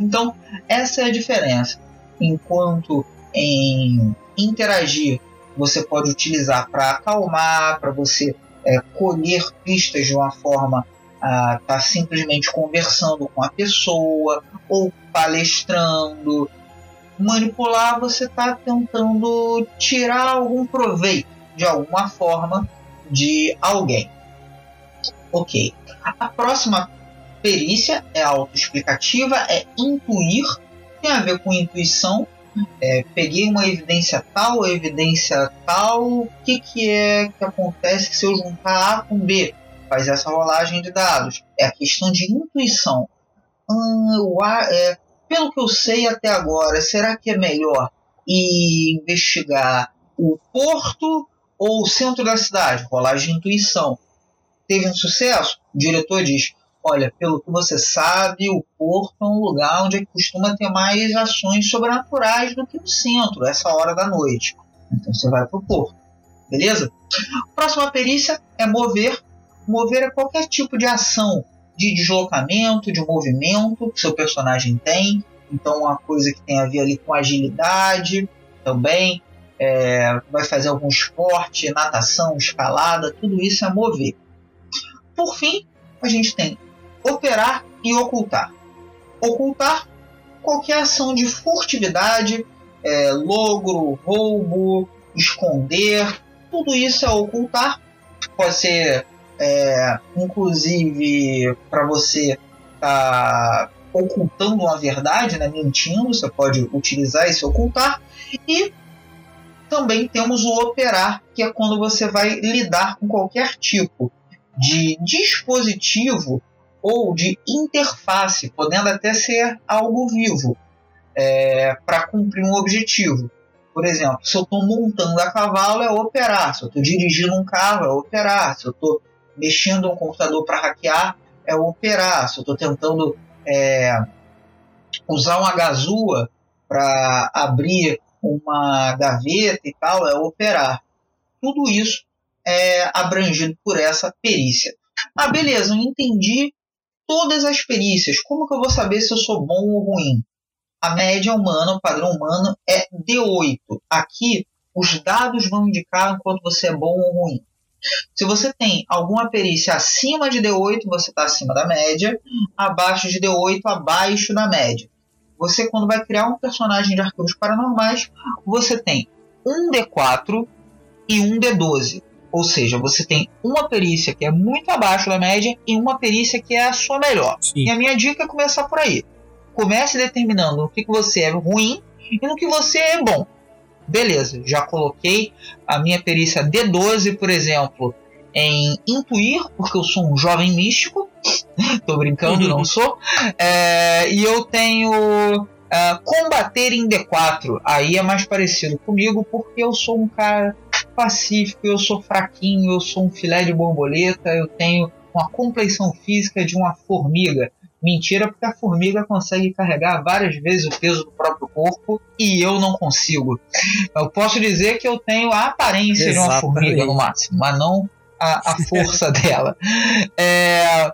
Então, essa é a diferença. Enquanto em interagir você pode utilizar para acalmar, para você é, colher pistas de uma forma a tá simplesmente conversando com a pessoa ou palestrando. Manipular, você está tentando tirar algum proveito de alguma forma de alguém. Ok. A próxima perícia é autoexplicativa, é intuir, tem a ver com intuição. É, peguei uma evidência tal, evidência tal, o que, que é que acontece se eu juntar A com B? Faz essa rolagem de dados. É a questão de intuição. Hum, é, pelo que eu sei até agora, será que é melhor investigar o porto ou o centro da cidade, rolagem de intuição. Teve um sucesso? O diretor diz: Olha, pelo que você sabe, o porto é um lugar onde costuma ter mais ações sobrenaturais do que o centro, essa hora da noite. Então você vai para o porto. Beleza? Próxima perícia é mover. Mover é qualquer tipo de ação de deslocamento, de movimento que seu personagem tem. Então, uma coisa que tem a ver ali com agilidade também. É, vai fazer algum esporte, natação, escalada, tudo isso é mover. Por fim, a gente tem operar e ocultar. Ocultar qualquer ação de furtividade, é, logro, roubo, esconder, tudo isso é ocultar. Pode ser, é, inclusive, para você estar tá ocultando uma verdade, né, mentindo, você pode utilizar esse ocultar. E também temos o operar, que é quando você vai lidar com qualquer tipo de dispositivo ou de interface, podendo até ser algo vivo, é, para cumprir um objetivo. Por exemplo, se eu estou montando a cavalo, é operar. Se eu estou dirigindo um carro, é operar. Se eu estou mexendo um computador para hackear, é operar. Se eu estou tentando é, usar uma gazua para abrir uma gaveta e tal, é operar. Tudo isso é abrangido por essa perícia. Ah, beleza, eu entendi todas as perícias. Como que eu vou saber se eu sou bom ou ruim? A média humana, o padrão humano é D8. Aqui, os dados vão indicar quanto você é bom ou ruim. Se você tem alguma perícia acima de D8, você está acima da média. Abaixo de D8, abaixo da média. Você, quando vai criar um personagem de arquivos paranormais, você tem um D4 e um D12. Ou seja, você tem uma perícia que é muito abaixo da média e uma perícia que é a sua melhor. Sim. E a minha dica é começar por aí. Comece determinando no que, que você é ruim e no que você é bom. Beleza, já coloquei a minha perícia D12, por exemplo, em intuir, porque eu sou um jovem místico. Tô brincando, não sou. É, e eu tenho uh, combater em D4. Aí é mais parecido comigo, porque eu sou um cara pacífico, eu sou fraquinho, eu sou um filé de borboleta, eu tenho uma compleição física de uma formiga. Mentira, porque a formiga consegue carregar várias vezes o peso do próprio corpo e eu não consigo. Eu posso dizer que eu tenho a aparência Exatamente. de uma formiga no máximo, mas não a, a força dela. É...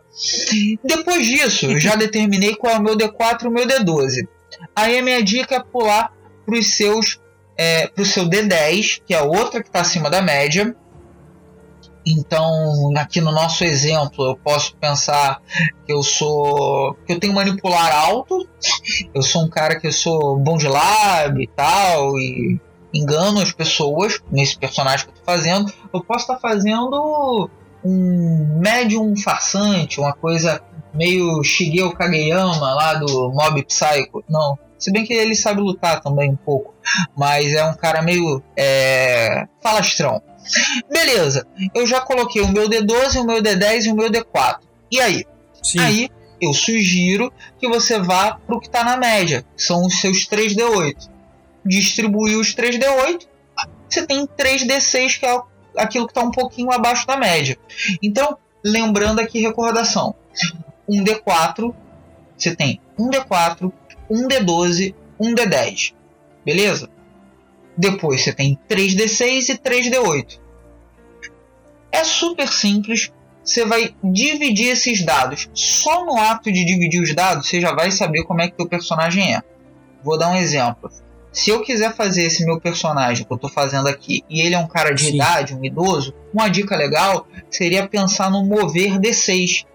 Depois disso, eu já determinei qual é o meu D4 e o meu D12. Aí a minha dica é pular para os seus é, para o seu D10, que é outra que está acima da média. Então, aqui no nosso exemplo, eu posso pensar que eu sou. que eu tenho manipular alto, eu sou um cara que eu sou bom de lab e tal, e engano as pessoas nesse personagem que eu tô fazendo. Eu posso estar tá fazendo um médium farsante, uma coisa meio Shigeo Kageyama lá do Mob Psycho. Não, se bem que ele sabe lutar também um pouco. Mas é um cara meio é, falastrão. Beleza, eu já coloquei o meu D12, o meu D10 e o meu D4. E aí? Sim. Aí eu sugiro que você vá para o que está na média, que são os seus 3D8. Distribuir os 3D8, você tem 3D6, que é aquilo que está um pouquinho abaixo da média. Então, lembrando aqui, recordação: um D4, você tem um D4, um D12, um D10. Beleza? Depois você tem 3D6 e 3D8. É super simples. Você vai dividir esses dados. Só no ato de dividir os dados você já vai saber como é que o personagem é. Vou dar um exemplo. Se eu quiser fazer esse meu personagem que eu estou fazendo aqui e ele é um cara de Sim. idade, um idoso, uma dica legal seria pensar no mover D6.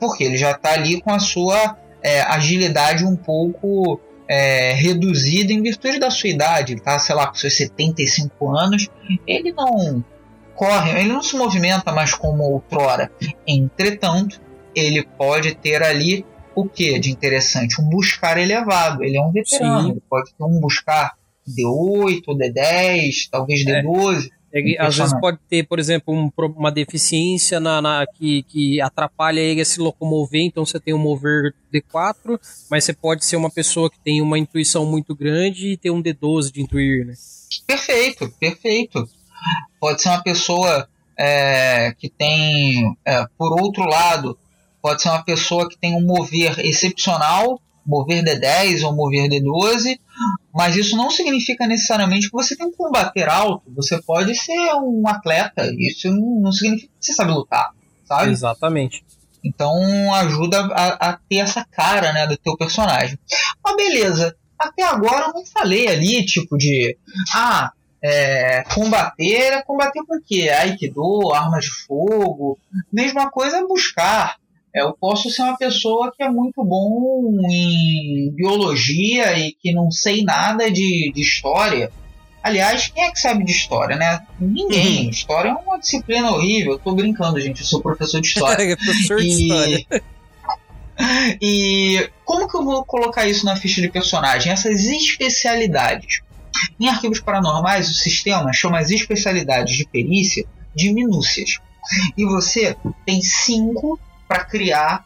Porque ele já está ali com a sua é, agilidade um pouco é, reduzida em virtude da sua idade, tá? Sei lá, com seus 75 anos, ele não corre, ele não se movimenta mais como outrora. Entretanto, ele pode ter ali o que de interessante? Um buscar elevado. Ele é um veterano, Sim. ele pode ter um buscar D8, D10, talvez D12. É. É, às vezes pode ter, por exemplo, um, uma deficiência na, na, que, que atrapalha ele a se locomover, então você tem um mover D4, mas você pode ser uma pessoa que tem uma intuição muito grande e ter um D12 de intuir, né? Perfeito, perfeito. Pode ser uma pessoa é, que tem, é, por outro lado, pode ser uma pessoa que tem um mover excepcional, mover D10 ou mover D12, mas isso não significa necessariamente que você tem que combater alto. Você pode ser um atleta, isso não significa que você sabe lutar. sabe? Exatamente. Então ajuda a, a, ter essa cara, né, do teu personagem. Mas beleza, até agora eu não falei ali, tipo de. Ah, é, combater é combater com o quê? Aikido, armas de fogo. Mesma coisa é buscar. É, eu posso ser uma pessoa que é muito bom em biologia e que não sei nada de, de história. Aliás, quem é que sabe de história, né? Ninguém. Uhum. História é uma disciplina horrível. Eu tô brincando, gente. Eu sou professor de história. professor de e... história. e como que eu vou colocar isso na ficha de personagem? Essas especialidades. Em arquivos paranormais, o sistema chama as especialidades de perícia de minúcias. E você tem cinco para criar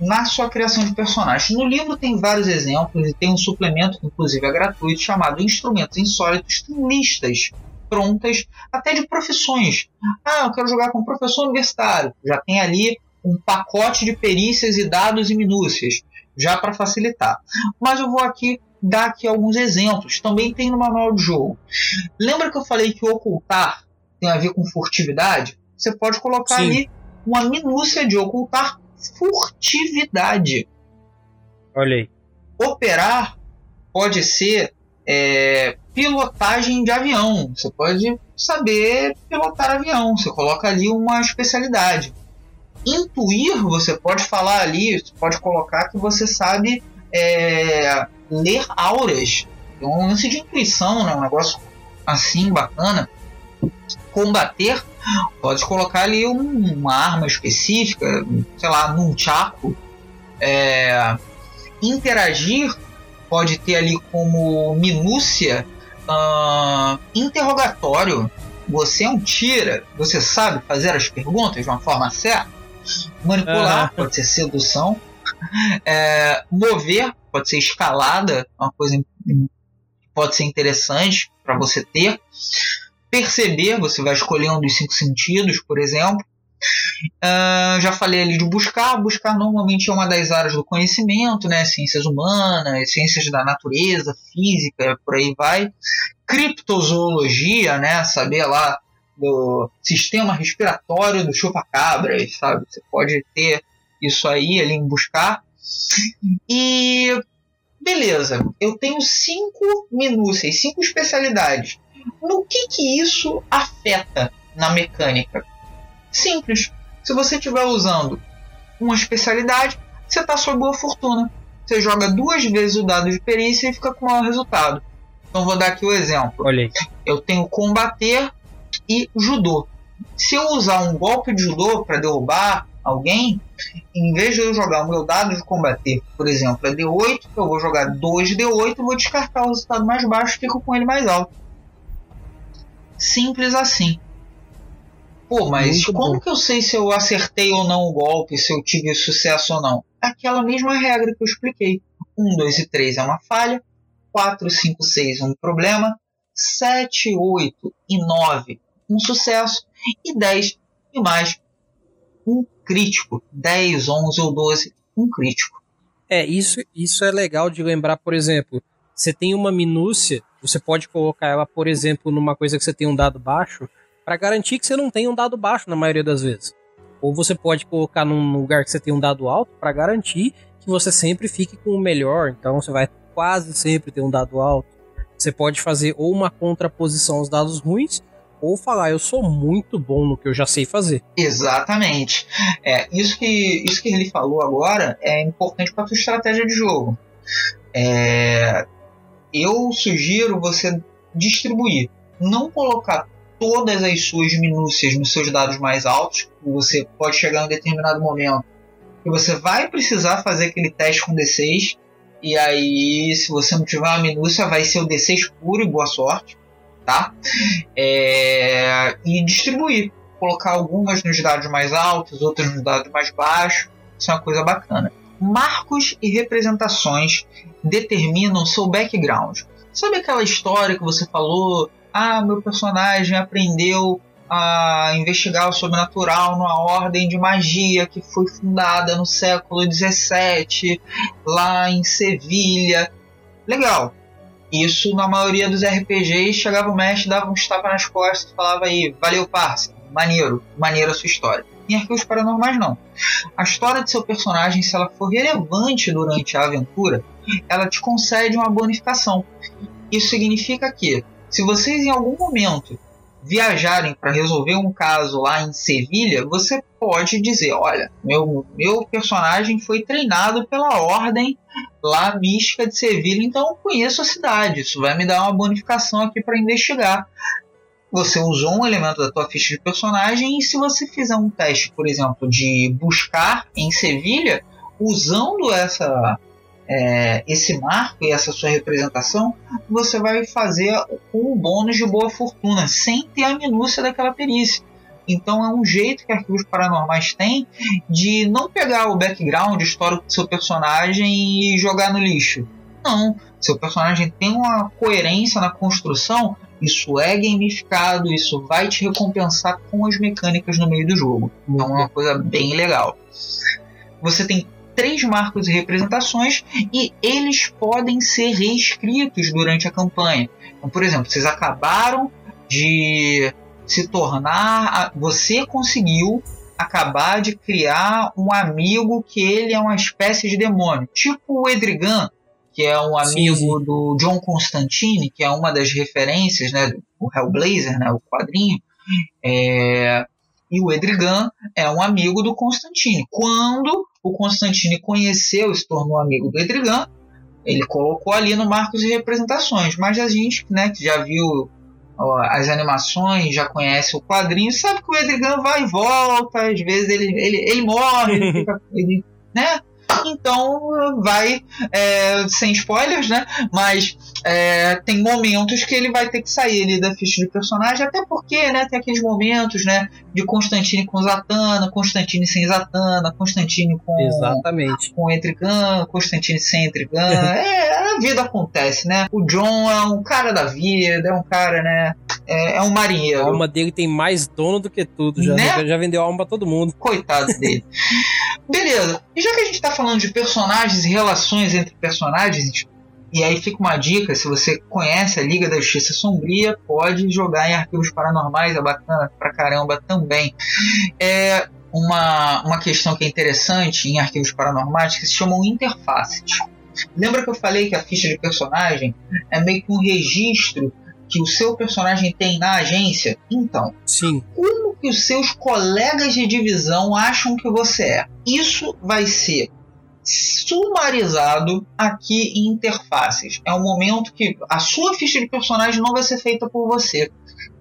na sua criação de personagens. No livro tem vários exemplos e tem um suplemento que inclusive é gratuito chamado Instrumentos Insólitos, tem listas prontas até de profissões. Ah, eu quero jogar com professor universitário. Já tem ali um pacote de perícias e dados e minúcias, já para facilitar. Mas eu vou aqui dar aqui alguns exemplos. Também tem no manual de jogo. Lembra que eu falei que ocultar tem a ver com furtividade? Você pode colocar Sim. ali uma minúcia de ocultar furtividade. Olha aí. Operar pode ser é, pilotagem de avião. Você pode saber pilotar avião. Você coloca ali uma especialidade. Intuir, você pode falar ali, você pode colocar que você sabe é, ler auras. É um lance de intuição, né? um negócio assim bacana. Combater Pode colocar ali um, uma arma específica, sei lá, num chaco. É, interagir pode ter ali como minúcia uh, interrogatório. Você é um tira, você sabe fazer as perguntas de uma forma certa. Manipular uhum. pode ser sedução. É, mover pode ser escalada, uma coisa pode ser interessante para você ter perceber, você vai escolher um dos cinco sentidos, por exemplo. Uh, já falei ali de buscar. Buscar normalmente é uma das áreas do conhecimento, né? Ciências humanas, ciências da natureza, física, por aí vai. Criptozoologia, né? Saber lá do sistema respiratório do chupacabras, sabe? Você pode ter isso aí ali em buscar. E beleza, eu tenho cinco minúcias, cinco especialidades. No que, que isso afeta na mecânica? Simples. Se você estiver usando uma especialidade, você está sob boa fortuna. Você joga duas vezes o dado de perícia e fica com o maior resultado. Então vou dar aqui o exemplo. Olhei. Eu tenho combater e judô. Se eu usar um golpe de judô para derrubar alguém, em vez de eu jogar o meu dado de combater, por exemplo, é D8, eu vou jogar 2D8 e vou descartar o resultado mais baixo e fico com ele mais alto. Simples assim. Pô, mas Muito como bom. que eu sei se eu acertei ou não o golpe, se eu tive sucesso ou não? Aquela mesma regra que eu expliquei. 1, 2 e 3 é uma falha, 4, 5, 6 é um problema, 7, 8 e 9 um sucesso, e 10 e mais um crítico. 10, 11 ou 12, um crítico. É, isso, isso é legal de lembrar, por exemplo, você tem uma minúcia você pode colocar ela, por exemplo, numa coisa que você tem um dado baixo, para garantir que você não tem um dado baixo na maioria das vezes. Ou você pode colocar num lugar que você tem um dado alto para garantir que você sempre fique com o melhor. Então você vai quase sempre ter um dado alto. Você pode fazer ou uma contraposição aos dados ruins, ou falar, eu sou muito bom no que eu já sei fazer. Exatamente. É, isso que, isso que ele falou agora é importante para sua estratégia de jogo. É, eu sugiro você distribuir, não colocar todas as suas minúcias nos seus dados mais altos, você pode chegar em um determinado momento que você vai precisar fazer aquele teste com D6, e aí, se você não tiver uma minúcia, vai ser o D6 puro e boa sorte, tá? É... E distribuir, colocar algumas nos dados mais altos, outras nos dados mais baixos, isso é uma coisa bacana. Marcos e representações determinam seu background. Sabe aquela história que você falou? Ah, meu personagem aprendeu a investigar o sobrenatural numa ordem de magia que foi fundada no século XVII, lá em Sevilha. Legal. Isso na maioria dos RPGs chegava o mestre, dava um tapa nas costas e falava aí, valeu parça, maneiro, maneiro a sua história. Em arquivos paranormais, não. A história de seu personagem, se ela for relevante durante a aventura, ela te concede uma bonificação. Isso significa que, se vocês em algum momento viajarem para resolver um caso lá em Sevilha, você pode dizer: olha, meu, meu personagem foi treinado pela ordem lá mística de Sevilha, então eu conheço a cidade. Isso vai me dar uma bonificação aqui para investigar. Você usou um elemento da tua ficha de personagem e se você fizer um teste, por exemplo, de buscar em Sevilha, usando essa é, esse marco e essa sua representação, você vai fazer um bônus de boa fortuna, sem ter a minúcia daquela perícia. Então é um jeito que arquivos paranormais têm de não pegar o background histórico do seu personagem e jogar no lixo. Não, seu personagem tem uma coerência na construção, isso é gamificado, isso vai te recompensar com as mecânicas no meio do jogo. Então é uma coisa bem legal. Você tem três marcos e representações e eles podem ser reescritos durante a campanha. Então, por exemplo, vocês acabaram de se tornar. Você conseguiu acabar de criar um amigo que ele é uma espécie de demônio, tipo o Edrigan, que é um amigo sim, sim. do John Constantine, que é uma das referências, né, do Hellblazer, né, o quadrinho. É, e o Edrigan é um amigo do Constantine. Quando o Constantine conheceu e se tornou amigo do Edrigan, ele colocou ali no Marcos e Representações. Mas a gente, né, que já viu ó, as animações, já conhece o quadrinho, sabe que o Edrigan vai e volta, às vezes ele, ele, ele morre, ele fica, ele, né? Então vai, é, sem spoilers, né? Mas é, tem momentos que ele vai ter que sair ali da ficha de personagem, até porque, né? Tem aqueles momentos, né? De Constantine com Zatanna, Constantine sem Zatanna, Constantine com. Exatamente. Com Etrigan, Constantine sem Etrigan. é, a vida acontece, né? O John é um cara da vida, é um cara, né? É, é um marinheiro. A alma dele tem mais dono do que tudo, já, né? já vendeu a alma pra todo mundo. Coitado dele. Beleza. E já que a gente tá falando de personagens e relações entre personagens, e aí fica uma dica, se você conhece a Liga da Justiça Sombria, pode jogar em arquivos paranormais, é bacana pra caramba também. É uma, uma questão que é interessante em arquivos paranormais que se chamam interfaces. Lembra que eu falei que a ficha de personagem é meio que um registro que o seu personagem tem na agência? Então, Sim. como que os seus colegas de divisão acham que você é? Isso vai ser sumarizado aqui em interfaces. É um momento que a sua ficha de personagem não vai ser feita por você.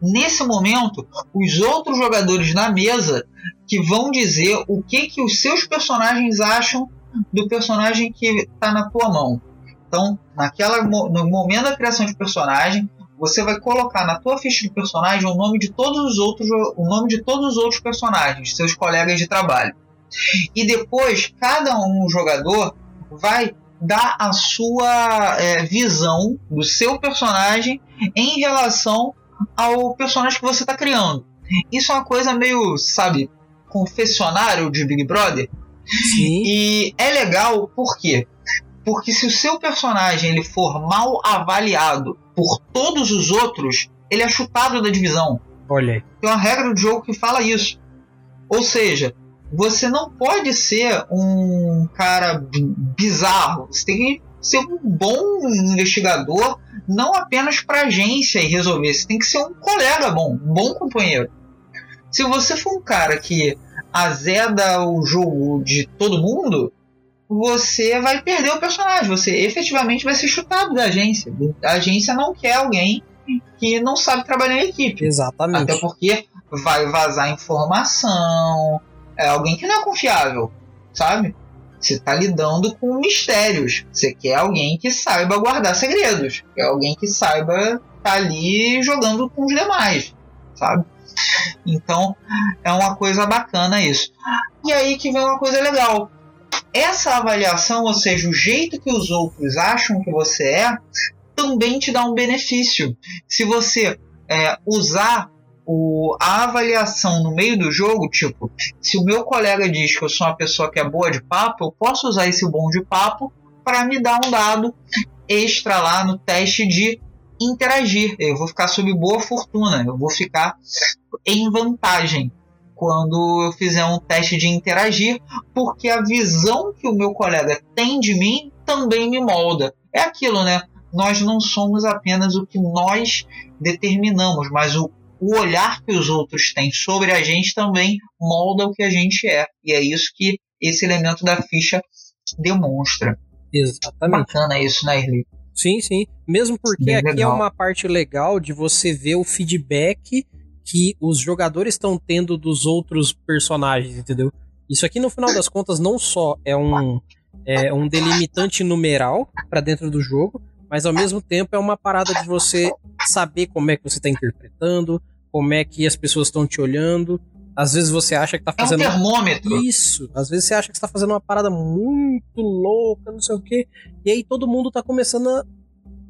Nesse momento, os outros jogadores na mesa que vão dizer o que que os seus personagens acham do personagem que está na tua mão. Então, naquela no momento da criação de personagem, você vai colocar na tua ficha de personagem o nome de todos os outros o nome de todos os outros personagens, seus colegas de trabalho. E depois cada um jogador vai dar a sua é, visão do seu personagem em relação ao personagem que você está criando. Isso é uma coisa meio, sabe, confessionário de Big Brother. Sim. E é legal por quê? Porque se o seu personagem ele for mal avaliado por todos os outros, ele é chutado da divisão. Olha. Tem uma regra do jogo que fala isso. Ou seja, você não pode ser um cara bizarro. Você tem que ser um bom investigador, não apenas para agência e resolver. Você tem que ser um colega bom, um bom companheiro. Se você for um cara que azeda o jogo de todo mundo, você vai perder o personagem. Você efetivamente vai ser chutado da agência. A agência não quer alguém que não sabe trabalhar em equipe. Exatamente. Até porque vai vazar informação, é alguém que não é confiável, sabe? Você está lidando com mistérios. Você quer alguém que saiba guardar segredos. Quer alguém que saiba estar tá ali jogando com os demais, sabe? Então é uma coisa bacana isso. E aí que vem uma coisa legal. Essa avaliação, ou seja, o jeito que os outros acham que você é, também te dá um benefício. Se você é, usar o, a avaliação no meio do jogo, tipo, se o meu colega diz que eu sou uma pessoa que é boa de papo, eu posso usar esse bom de papo para me dar um dado extra lá no teste de interagir. Eu vou ficar sob boa fortuna, eu vou ficar em vantagem quando eu fizer um teste de interagir, porque a visão que o meu colega tem de mim também me molda. É aquilo, né? Nós não somos apenas o que nós determinamos, mas o, o olhar que os outros têm sobre a gente também molda o que a gente é. E é isso que esse elemento da ficha demonstra. Exatamente. Bacana isso, né, Irli? Sim, sim. Mesmo porque Bem aqui é legal. é uma parte legal de você ver o feedback que os jogadores estão tendo dos outros personagens, entendeu? Isso aqui, no final das contas, não só é um, é um delimitante numeral para dentro do jogo, mas ao mesmo tempo é uma parada de você saber como é que você está interpretando, como é que as pessoas estão te olhando. Às vezes você acha que tá fazendo. É um termômetro. Isso. Às vezes você acha que está fazendo uma parada muito louca, não sei o quê. E aí todo mundo tá começando a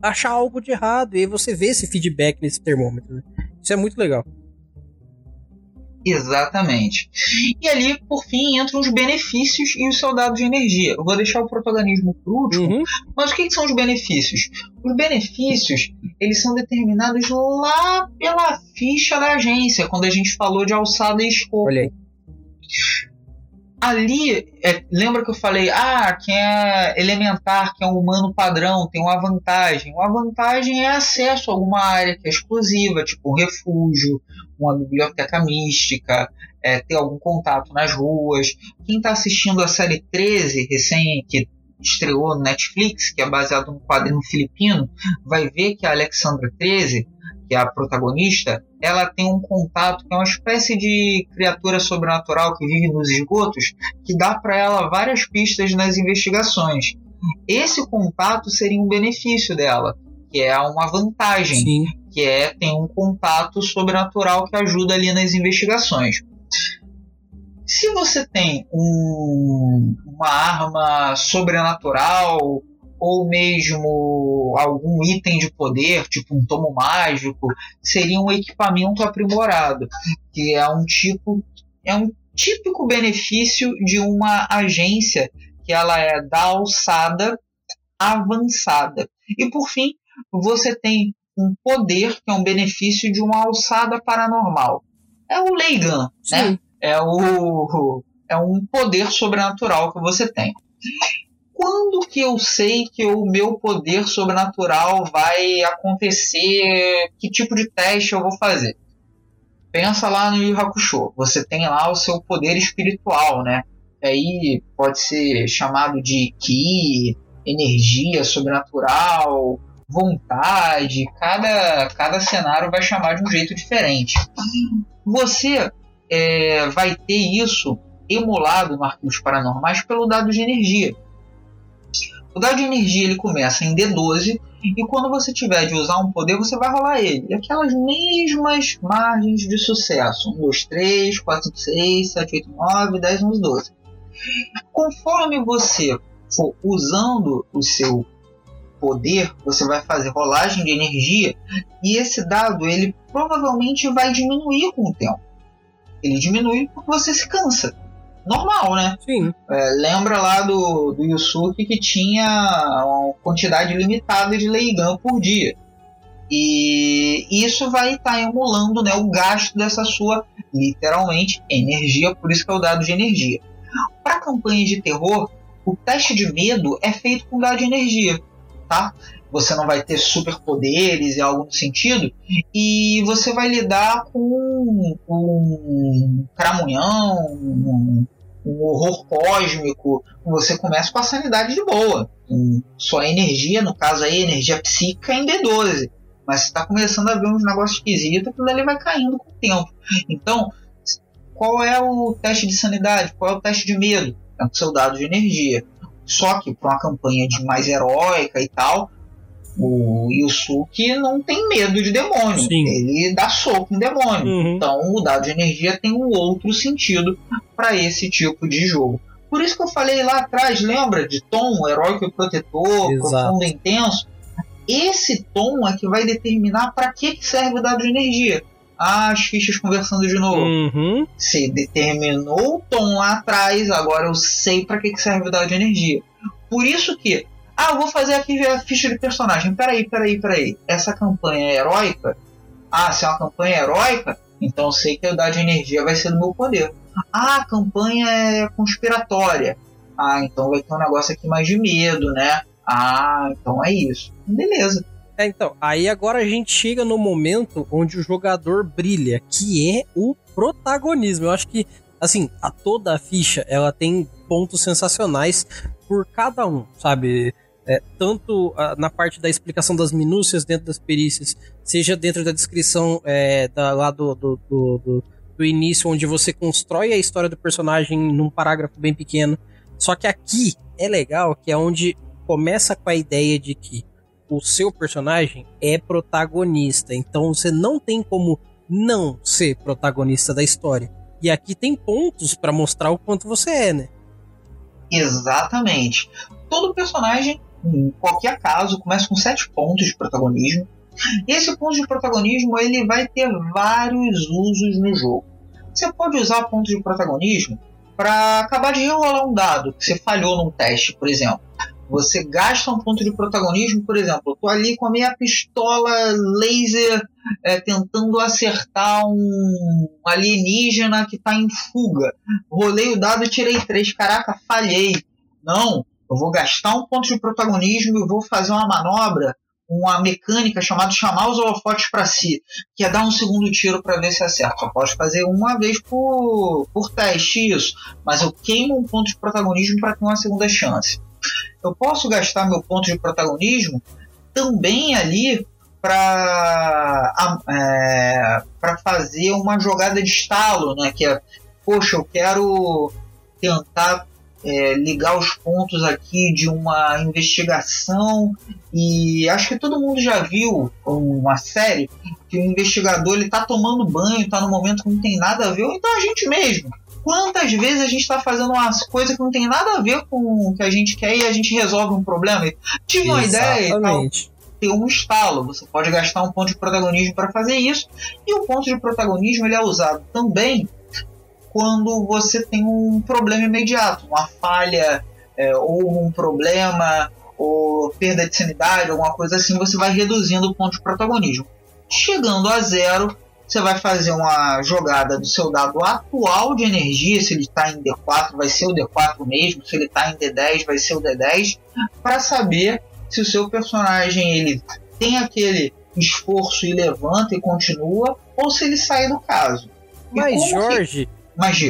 achar algo de errado. E aí você vê esse feedback nesse termômetro. Né? Isso é muito legal. Exatamente. E ali, por fim, entram os benefícios e os soldados de energia. Eu vou deixar o protagonismo por último, uhum. mas o que, que, são os benefícios? Os benefícios, eles são determinados lá pela ficha da agência, quando a gente falou de alçada e escopo. Olha aí ali, é, lembra que eu falei, ah, quem é elementar, quem é um humano padrão, tem uma vantagem. Uma vantagem é acesso a alguma área que é exclusiva, tipo um refúgio, uma biblioteca mística, é, ter algum contato nas ruas. Quem está assistindo a série 13, recém que estreou no Netflix, que é baseado no quadrinho filipino, vai ver que a Alexandra 13 que é a protagonista, ela tem um contato que é uma espécie de criatura sobrenatural que vive nos esgotos, que dá para ela várias pistas nas investigações. Esse contato seria um benefício dela, que é uma vantagem, Sim. que é tem um contato sobrenatural que ajuda ali nas investigações. Se você tem um, uma arma sobrenatural ou mesmo algum item de poder, tipo um tomo mágico, seria um equipamento aprimorado, que é um tipo é um típico benefício de uma agência que ela é da alçada avançada. E por fim, você tem um poder que é um benefício de uma alçada paranormal. É o Leigan, né? É o é um poder sobrenatural que você tem quando que eu sei que o meu poder sobrenatural vai acontecer? Que tipo de teste eu vou fazer? Pensa lá no Yu Hakusho. Você tem lá o seu poder espiritual, né? Aí pode ser chamado de Ki, energia sobrenatural, vontade. Cada, cada cenário vai chamar de um jeito diferente. Você é, vai ter isso emulado no Arquivos Paranormais pelo dado de energia. O dado de energia ele começa em D12 e quando você tiver de usar um poder, você vai rolar ele. E aquelas mesmas margens de sucesso. 1, 2, 3, 4, 5, 6, 7, 8, 9, 10, 11, 12. Conforme você for usando o seu poder, você vai fazer rolagem de energia e esse dado ele provavelmente vai diminuir com o tempo. Ele diminui porque você se cansa normal, né? Sim. É, lembra lá do, do Yusuke que tinha uma quantidade limitada de Leigan por dia. E isso vai estar tá emulando né, o gasto dessa sua, literalmente, energia, por isso que é o dado de energia. Para campanhas de terror, o teste de medo é feito com dado de energia, tá? Você não vai ter superpoderes e algo no sentido, e você vai lidar com um cramunhão, um, um horror cósmico, você começa com a sanidade de boa. Sua energia, no caso aí, energia psíquica em D12. Mas você está começando a ver uns negócios esquisitos, aquilo ali vai caindo com o tempo. Então, qual é o teste de sanidade? Qual é o teste de medo? É o seu dado de energia. Só que para uma campanha de mais heróica e tal, o Yusuke não tem medo de demônio. Sim. Ele dá soco em demônio. Uhum. Então o dado de energia tem um outro sentido para esse tipo de jogo. Por isso que eu falei lá atrás, lembra de tom, heróico e protetor, Exato. profundo e intenso? Esse tom é que vai determinar para que serve o dado de energia. Ah, as fichas conversando de novo. Uhum. Você determinou o tom lá atrás, agora eu sei para que serve o dado de energia. Por isso que ah, eu vou fazer aqui a ficha de personagem. Peraí, peraí, peraí. Essa campanha é heróica? Ah, se é uma campanha heróica, Então eu sei que o dado de energia vai ser do meu poder. Ah, a campanha é conspiratória. Ah, então vai ter um negócio aqui mais de medo, né? Ah, então é isso. Beleza. É, então, aí agora a gente chega no momento onde o jogador brilha, que é o protagonismo. Eu acho que, assim, a toda a ficha, ela tem pontos sensacionais por cada um, sabe? É, tanto a, na parte da explicação das minúcias dentro das perícias, seja dentro da descrição é, da, lá do, do, do, do, início, onde você constrói a história do personagem num parágrafo bem pequeno. Só que aqui é legal, que é onde começa com a ideia de que o seu personagem é protagonista. Então você não tem como não ser protagonista da história. E aqui tem pontos para mostrar o quanto você é, né? Exatamente. Todo personagem, em qualquer caso, começa com sete pontos de protagonismo. E esse ponto de protagonismo ele vai ter vários usos no jogo. Você pode usar pontos de protagonismo para acabar de enrolar um dado que você falhou num teste, por exemplo. Você gasta um ponto de protagonismo, por exemplo, eu tô ali com a minha pistola laser é, tentando acertar um alienígena que está em fuga. Rolei o dado e tirei três. Caraca, falhei. Não, eu vou gastar um ponto de protagonismo e vou fazer uma manobra, uma mecânica chamada chamar os holofotes para si, que é dar um segundo tiro para ver se acerta. Só pode fazer uma vez por, por teste isso, mas eu queimo um ponto de protagonismo para ter uma segunda chance eu posso gastar meu ponto de protagonismo também ali para é, para fazer uma jogada de estalo, né? Que é, poxa, eu quero tentar é, ligar os pontos aqui de uma investigação e acho que todo mundo já viu uma série que o investigador ele tá tomando banho, tá no momento que não tem nada a ver, ou então a gente mesmo quantas vezes a gente está fazendo umas coisas que não tem nada a ver com o que a gente quer e a gente resolve um problema. Tive uma ideia e tal. Tem um estalo, você pode gastar um ponto de protagonismo para fazer isso. E o ponto de protagonismo ele é usado também quando você tem um problema imediato, uma falha é, ou um problema ou perda de sanidade, alguma coisa assim, você vai reduzindo o ponto de protagonismo. Chegando a zero, você vai fazer uma jogada do seu dado atual de energia, se ele está em D4, vai ser o D4 mesmo, se ele está em D10, vai ser o D10, para saber se o seu personagem ele tem aquele esforço e levanta e continua, ou se ele sai do caso. Mas, Jorge, que...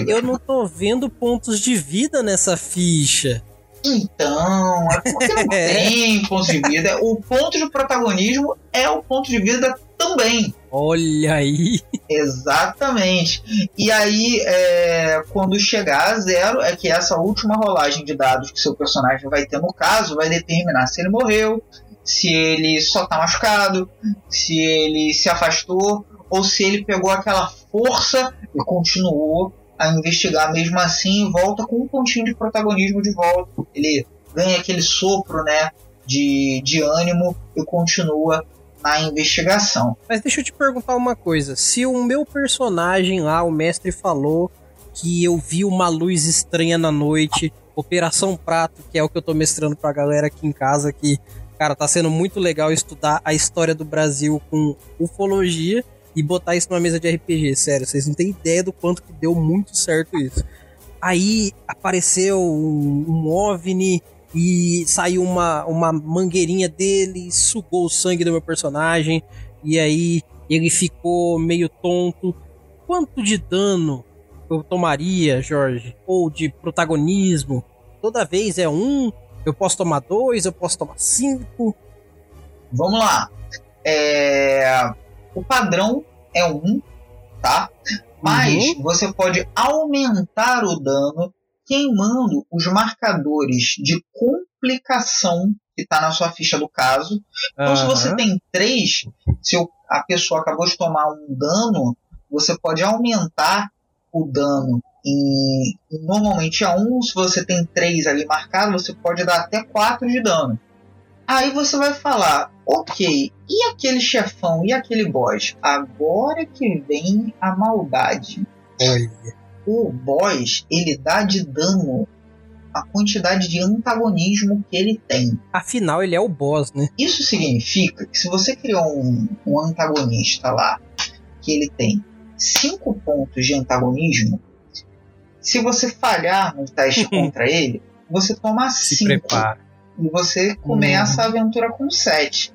eu não tô vendo pontos de vida nessa ficha. Então, é porque não tem pontos de vida. O ponto de protagonismo é o ponto de vida também. Olha aí! Exatamente. E aí, é, quando chegar a zero, é que essa última rolagem de dados que seu personagem vai ter no caso vai determinar se ele morreu, se ele só tá machucado, se ele se afastou, ou se ele pegou aquela força e continuou a investigar mesmo assim e volta com um pontinho de protagonismo de volta. Ele ganha aquele sopro, né? De, de ânimo e continua na investigação. Mas deixa eu te perguntar uma coisa: se o meu personagem lá, o mestre, falou que eu vi uma luz estranha na noite, Operação Prato, que é o que eu tô mestrando pra galera aqui em casa, que, cara, tá sendo muito legal estudar a história do Brasil com ufologia e botar isso numa mesa de RPG, sério, vocês não têm ideia do quanto que deu muito certo isso. Aí apareceu um, um OVNI e saiu uma, uma mangueirinha dele, sugou o sangue do meu personagem, e aí ele ficou meio tonto. Quanto de dano eu tomaria, Jorge? Ou de protagonismo? Toda vez é um, eu posso tomar dois, eu posso tomar cinco. Vamos lá. É... O padrão é um, tá? Mas uhum. você pode aumentar o dano queimando os marcadores de complicação que está na sua ficha do caso. Então, uhum. se você tem três, se a pessoa acabou de tomar um dano, você pode aumentar o dano em, normalmente a um. Se você tem três ali marcado, você pode dar até quatro de dano. Aí você vai falar, ok, e aquele chefão, e aquele boss? Agora que vem a maldade. Olha o boss ele dá de dano a quantidade de antagonismo que ele tem. Afinal, ele é o boss, né? Isso significa que se você criou um, um antagonista lá que ele tem cinco pontos de antagonismo, se você falhar no teste contra ele, você toma Se 5. prepara. E você começa a aventura com 7.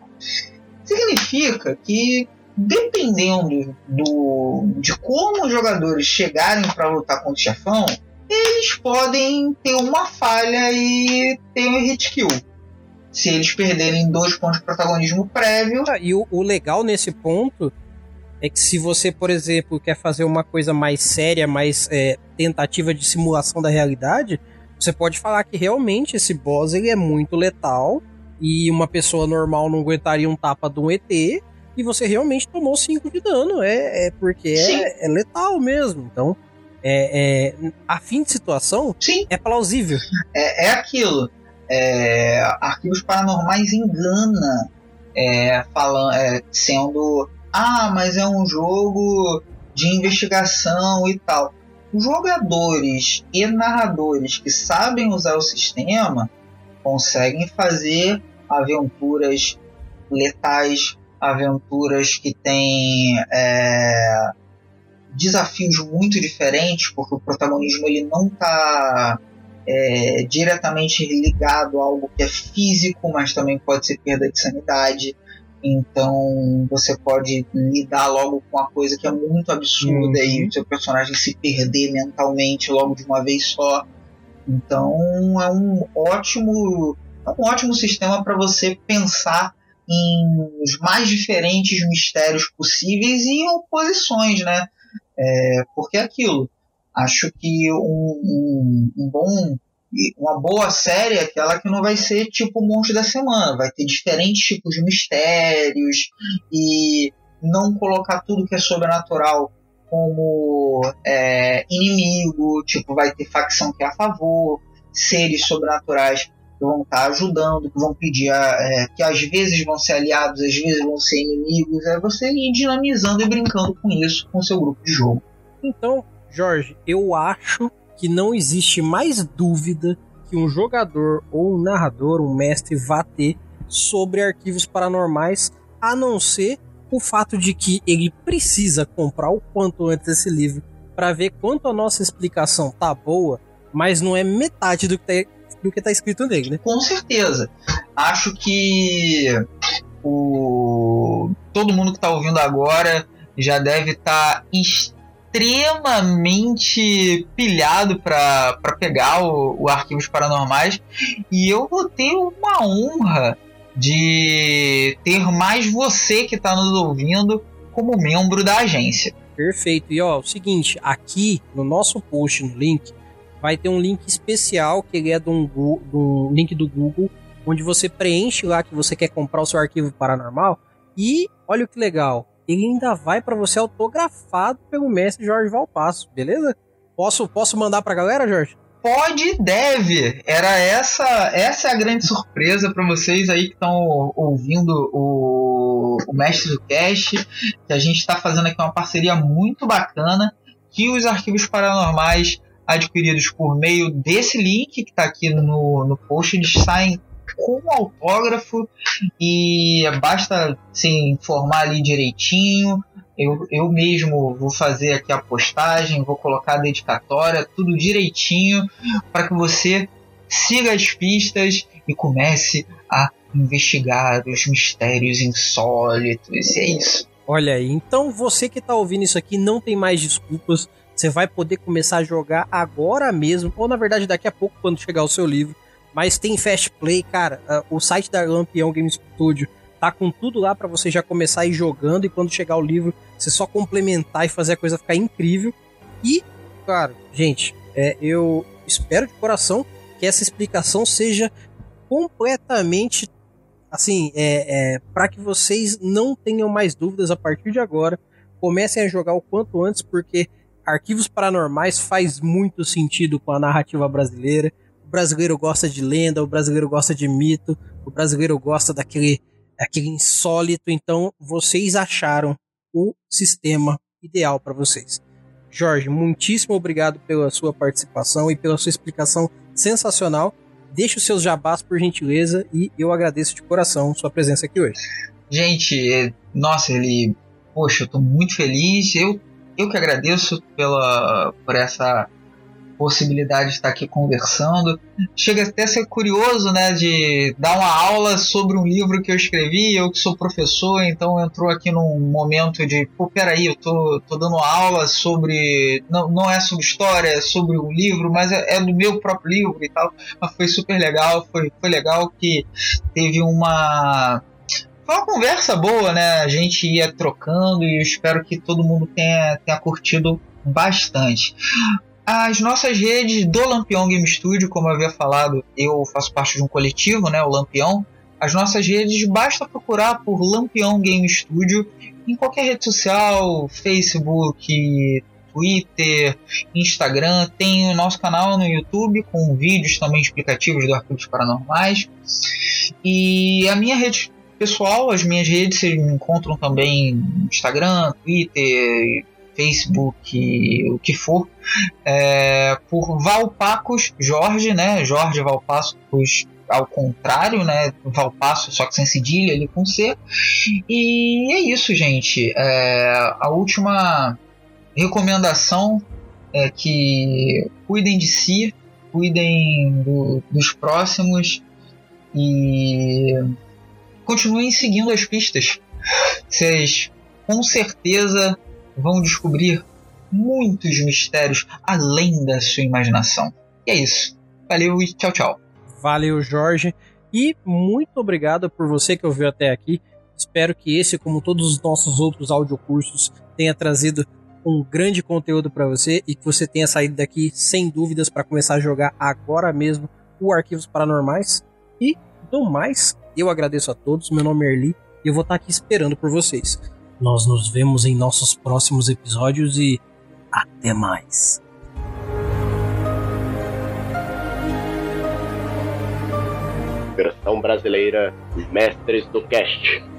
Significa que, dependendo do, de como os jogadores chegarem para lutar contra o chefão, eles podem ter uma falha e ter um hit kill. Se eles perderem dois pontos de protagonismo prévio, Ah, E o, o legal nesse ponto é que se você, por exemplo, quer fazer uma coisa mais séria, mais é, tentativa de simulação da realidade, você pode falar que realmente esse boss ele é muito letal e uma pessoa normal não aguentaria um tapa de um ET e você realmente tomou 5 de dano. É, é porque é, é letal mesmo. Então, é, é, a fim de situação, sim, é plausível. é, é aquilo. É, arquivos paranormais engana, é, falando, é, sendo ah, mas é um jogo de investigação e tal. Jogadores e narradores que sabem usar o sistema conseguem fazer aventuras letais, aventuras que têm é, desafios muito diferentes, porque o protagonismo ele não está é, diretamente ligado a algo que é físico, mas também pode ser perda de sanidade. Então você pode lidar logo com uma coisa que é muito absurda Uhum. e o seu personagem se perder mentalmente logo de uma vez só. Então é um ótimo, é um ótimo sistema para você pensar em os mais diferentes mistérios possíveis e oposições, né? É, porque é aquilo. Acho que um, um, um bom uma boa série é aquela que não vai ser tipo o monstro da semana, vai ter diferentes tipos de mistérios e não colocar tudo que é sobrenatural como é, inimigo, tipo, vai ter facção que é a favor, seres sobrenaturais que vão estar ajudando, que vão pedir, a- é, que às vezes vão ser aliados, às vezes vão ser inimigos, é você ir dinamizando e brincando com isso com seu grupo de jogo. Então, Jorge, eu acho que não existe mais dúvida que um jogador ou um narrador, um mestre, vá ter sobre arquivos paranormais, a não ser o fato de que ele precisa comprar o quanto antes esse livro para ver quanto a nossa explicação tá boa, mas não é metade do que tá, do que tá escrito nele, né? Com certeza. Acho que o todo mundo que está ouvindo agora já deve estar extremamente pilhado para pegar o, o Arquivos Paranormais e eu vou ter uma honra de ter mais você que está nos ouvindo como membro da agência. Perfeito. E ó, o seguinte, aqui no nosso post, no link, vai ter um link especial que ele é um link do Google, onde você preenche lá que você quer comprar o seu arquivo paranormal. E olha que legal, ele ainda vai para você autografado pelo mestre Jorge Valpasso, beleza? Posso, posso mandar pra galera, Jorge? Pode e deve. Era essa, essa é a grande surpresa para vocês aí que estão ouvindo o, o Mestre do Cast, que a gente está fazendo aqui uma parceria muito bacana, que os arquivos paranormais adquiridos por meio desse link que está aqui no, no post, eles saem com autógrafo e basta se informar ali direitinho. Eu, eu mesmo vou fazer aqui a postagem, vou colocar a dedicatória, tudo direitinho para que você siga as pistas e comece a investigar os mistérios insólitos. E é isso. Olha aí, então você que tá ouvindo isso aqui não tem mais desculpas. Você vai poder começar a jogar agora mesmo, ou na verdade daqui a pouco quando chegar o seu livro. Mas tem Fast Play, cara. ah, o site da Lampião Game Studio tá com tudo lá pra você já começar a ir jogando e quando chegar o livro você só complementar e fazer a coisa ficar incrível. E, claro, gente, é, eu espero de coração que essa explicação seja completamente assim, é, é, para que vocês não tenham mais dúvidas a partir de agora, comecem a jogar o quanto antes, porque Arquivos Paranormais faz muito sentido com a narrativa brasileira. O brasileiro gosta de lenda, o brasileiro gosta de mito, o brasileiro gosta daquele, daquele insólito. Então, vocês acharam o sistema ideal para vocês. Jorge, muitíssimo obrigado pela sua participação e pela sua explicação sensacional. Deixe os seus jabás por gentileza e eu agradeço de coração sua presença aqui hoje. Gente, é- nossa, ele. Poxa, eu tô muito feliz. Eu eu que agradeço pela, por essa possibilidade de estar aqui conversando. Chega até a ser curioso, né, de dar uma aula sobre um livro que eu escrevi, eu que sou professor, então entrou aqui num momento de, pô, peraí, eu tô, tô dando aula sobre, não, não é sobre história, é sobre um livro, mas é, é do meu próprio livro e tal, mas foi super legal, foi, foi legal que teve uma foi uma conversa boa, né? A gente ia trocando e eu espero que todo mundo tenha, tenha curtido bastante. As nossas redes do Lampião Game Studio, como eu havia falado, eu faço parte de um coletivo, né, o Lampião. As nossas redes, basta procurar por Lampião Game Studio em qualquer rede social, Facebook, Twitter, Instagram, tem o nosso canal no YouTube com vídeos também explicativos do Arquivos Paranormais. E a minha rede pessoal, as minhas redes vocês me encontram também no Instagram, Twitter, Facebook, o que for, é, por Valpacos Jorge, né? Jorge Valpacos ao contrário, né? Valpasso, só que sem cedilha, ali com C. E é isso, gente. É, a última recomendação é que cuidem de si, cuidem do, dos próximos e continuem seguindo as pistas. Vocês com certeza vão descobrir muitos mistérios além da sua imaginação. E é isso. Valeu e tchau, tchau. Valeu, Jorge. E muito obrigado por você que ouviu até aqui. Espero que esse, como todos os nossos outros audiocursos, tenha trazido um grande conteúdo para você e que você tenha saído daqui sem dúvidas para começar a jogar agora mesmo o Arquivos Paranormais. E do mais, eu agradeço a todos. Meu nome é Erli e eu vou estar aqui esperando por vocês. Nós nos vemos em nossos próximos episódios e até mais. Versão brasileira Mestres do Cast.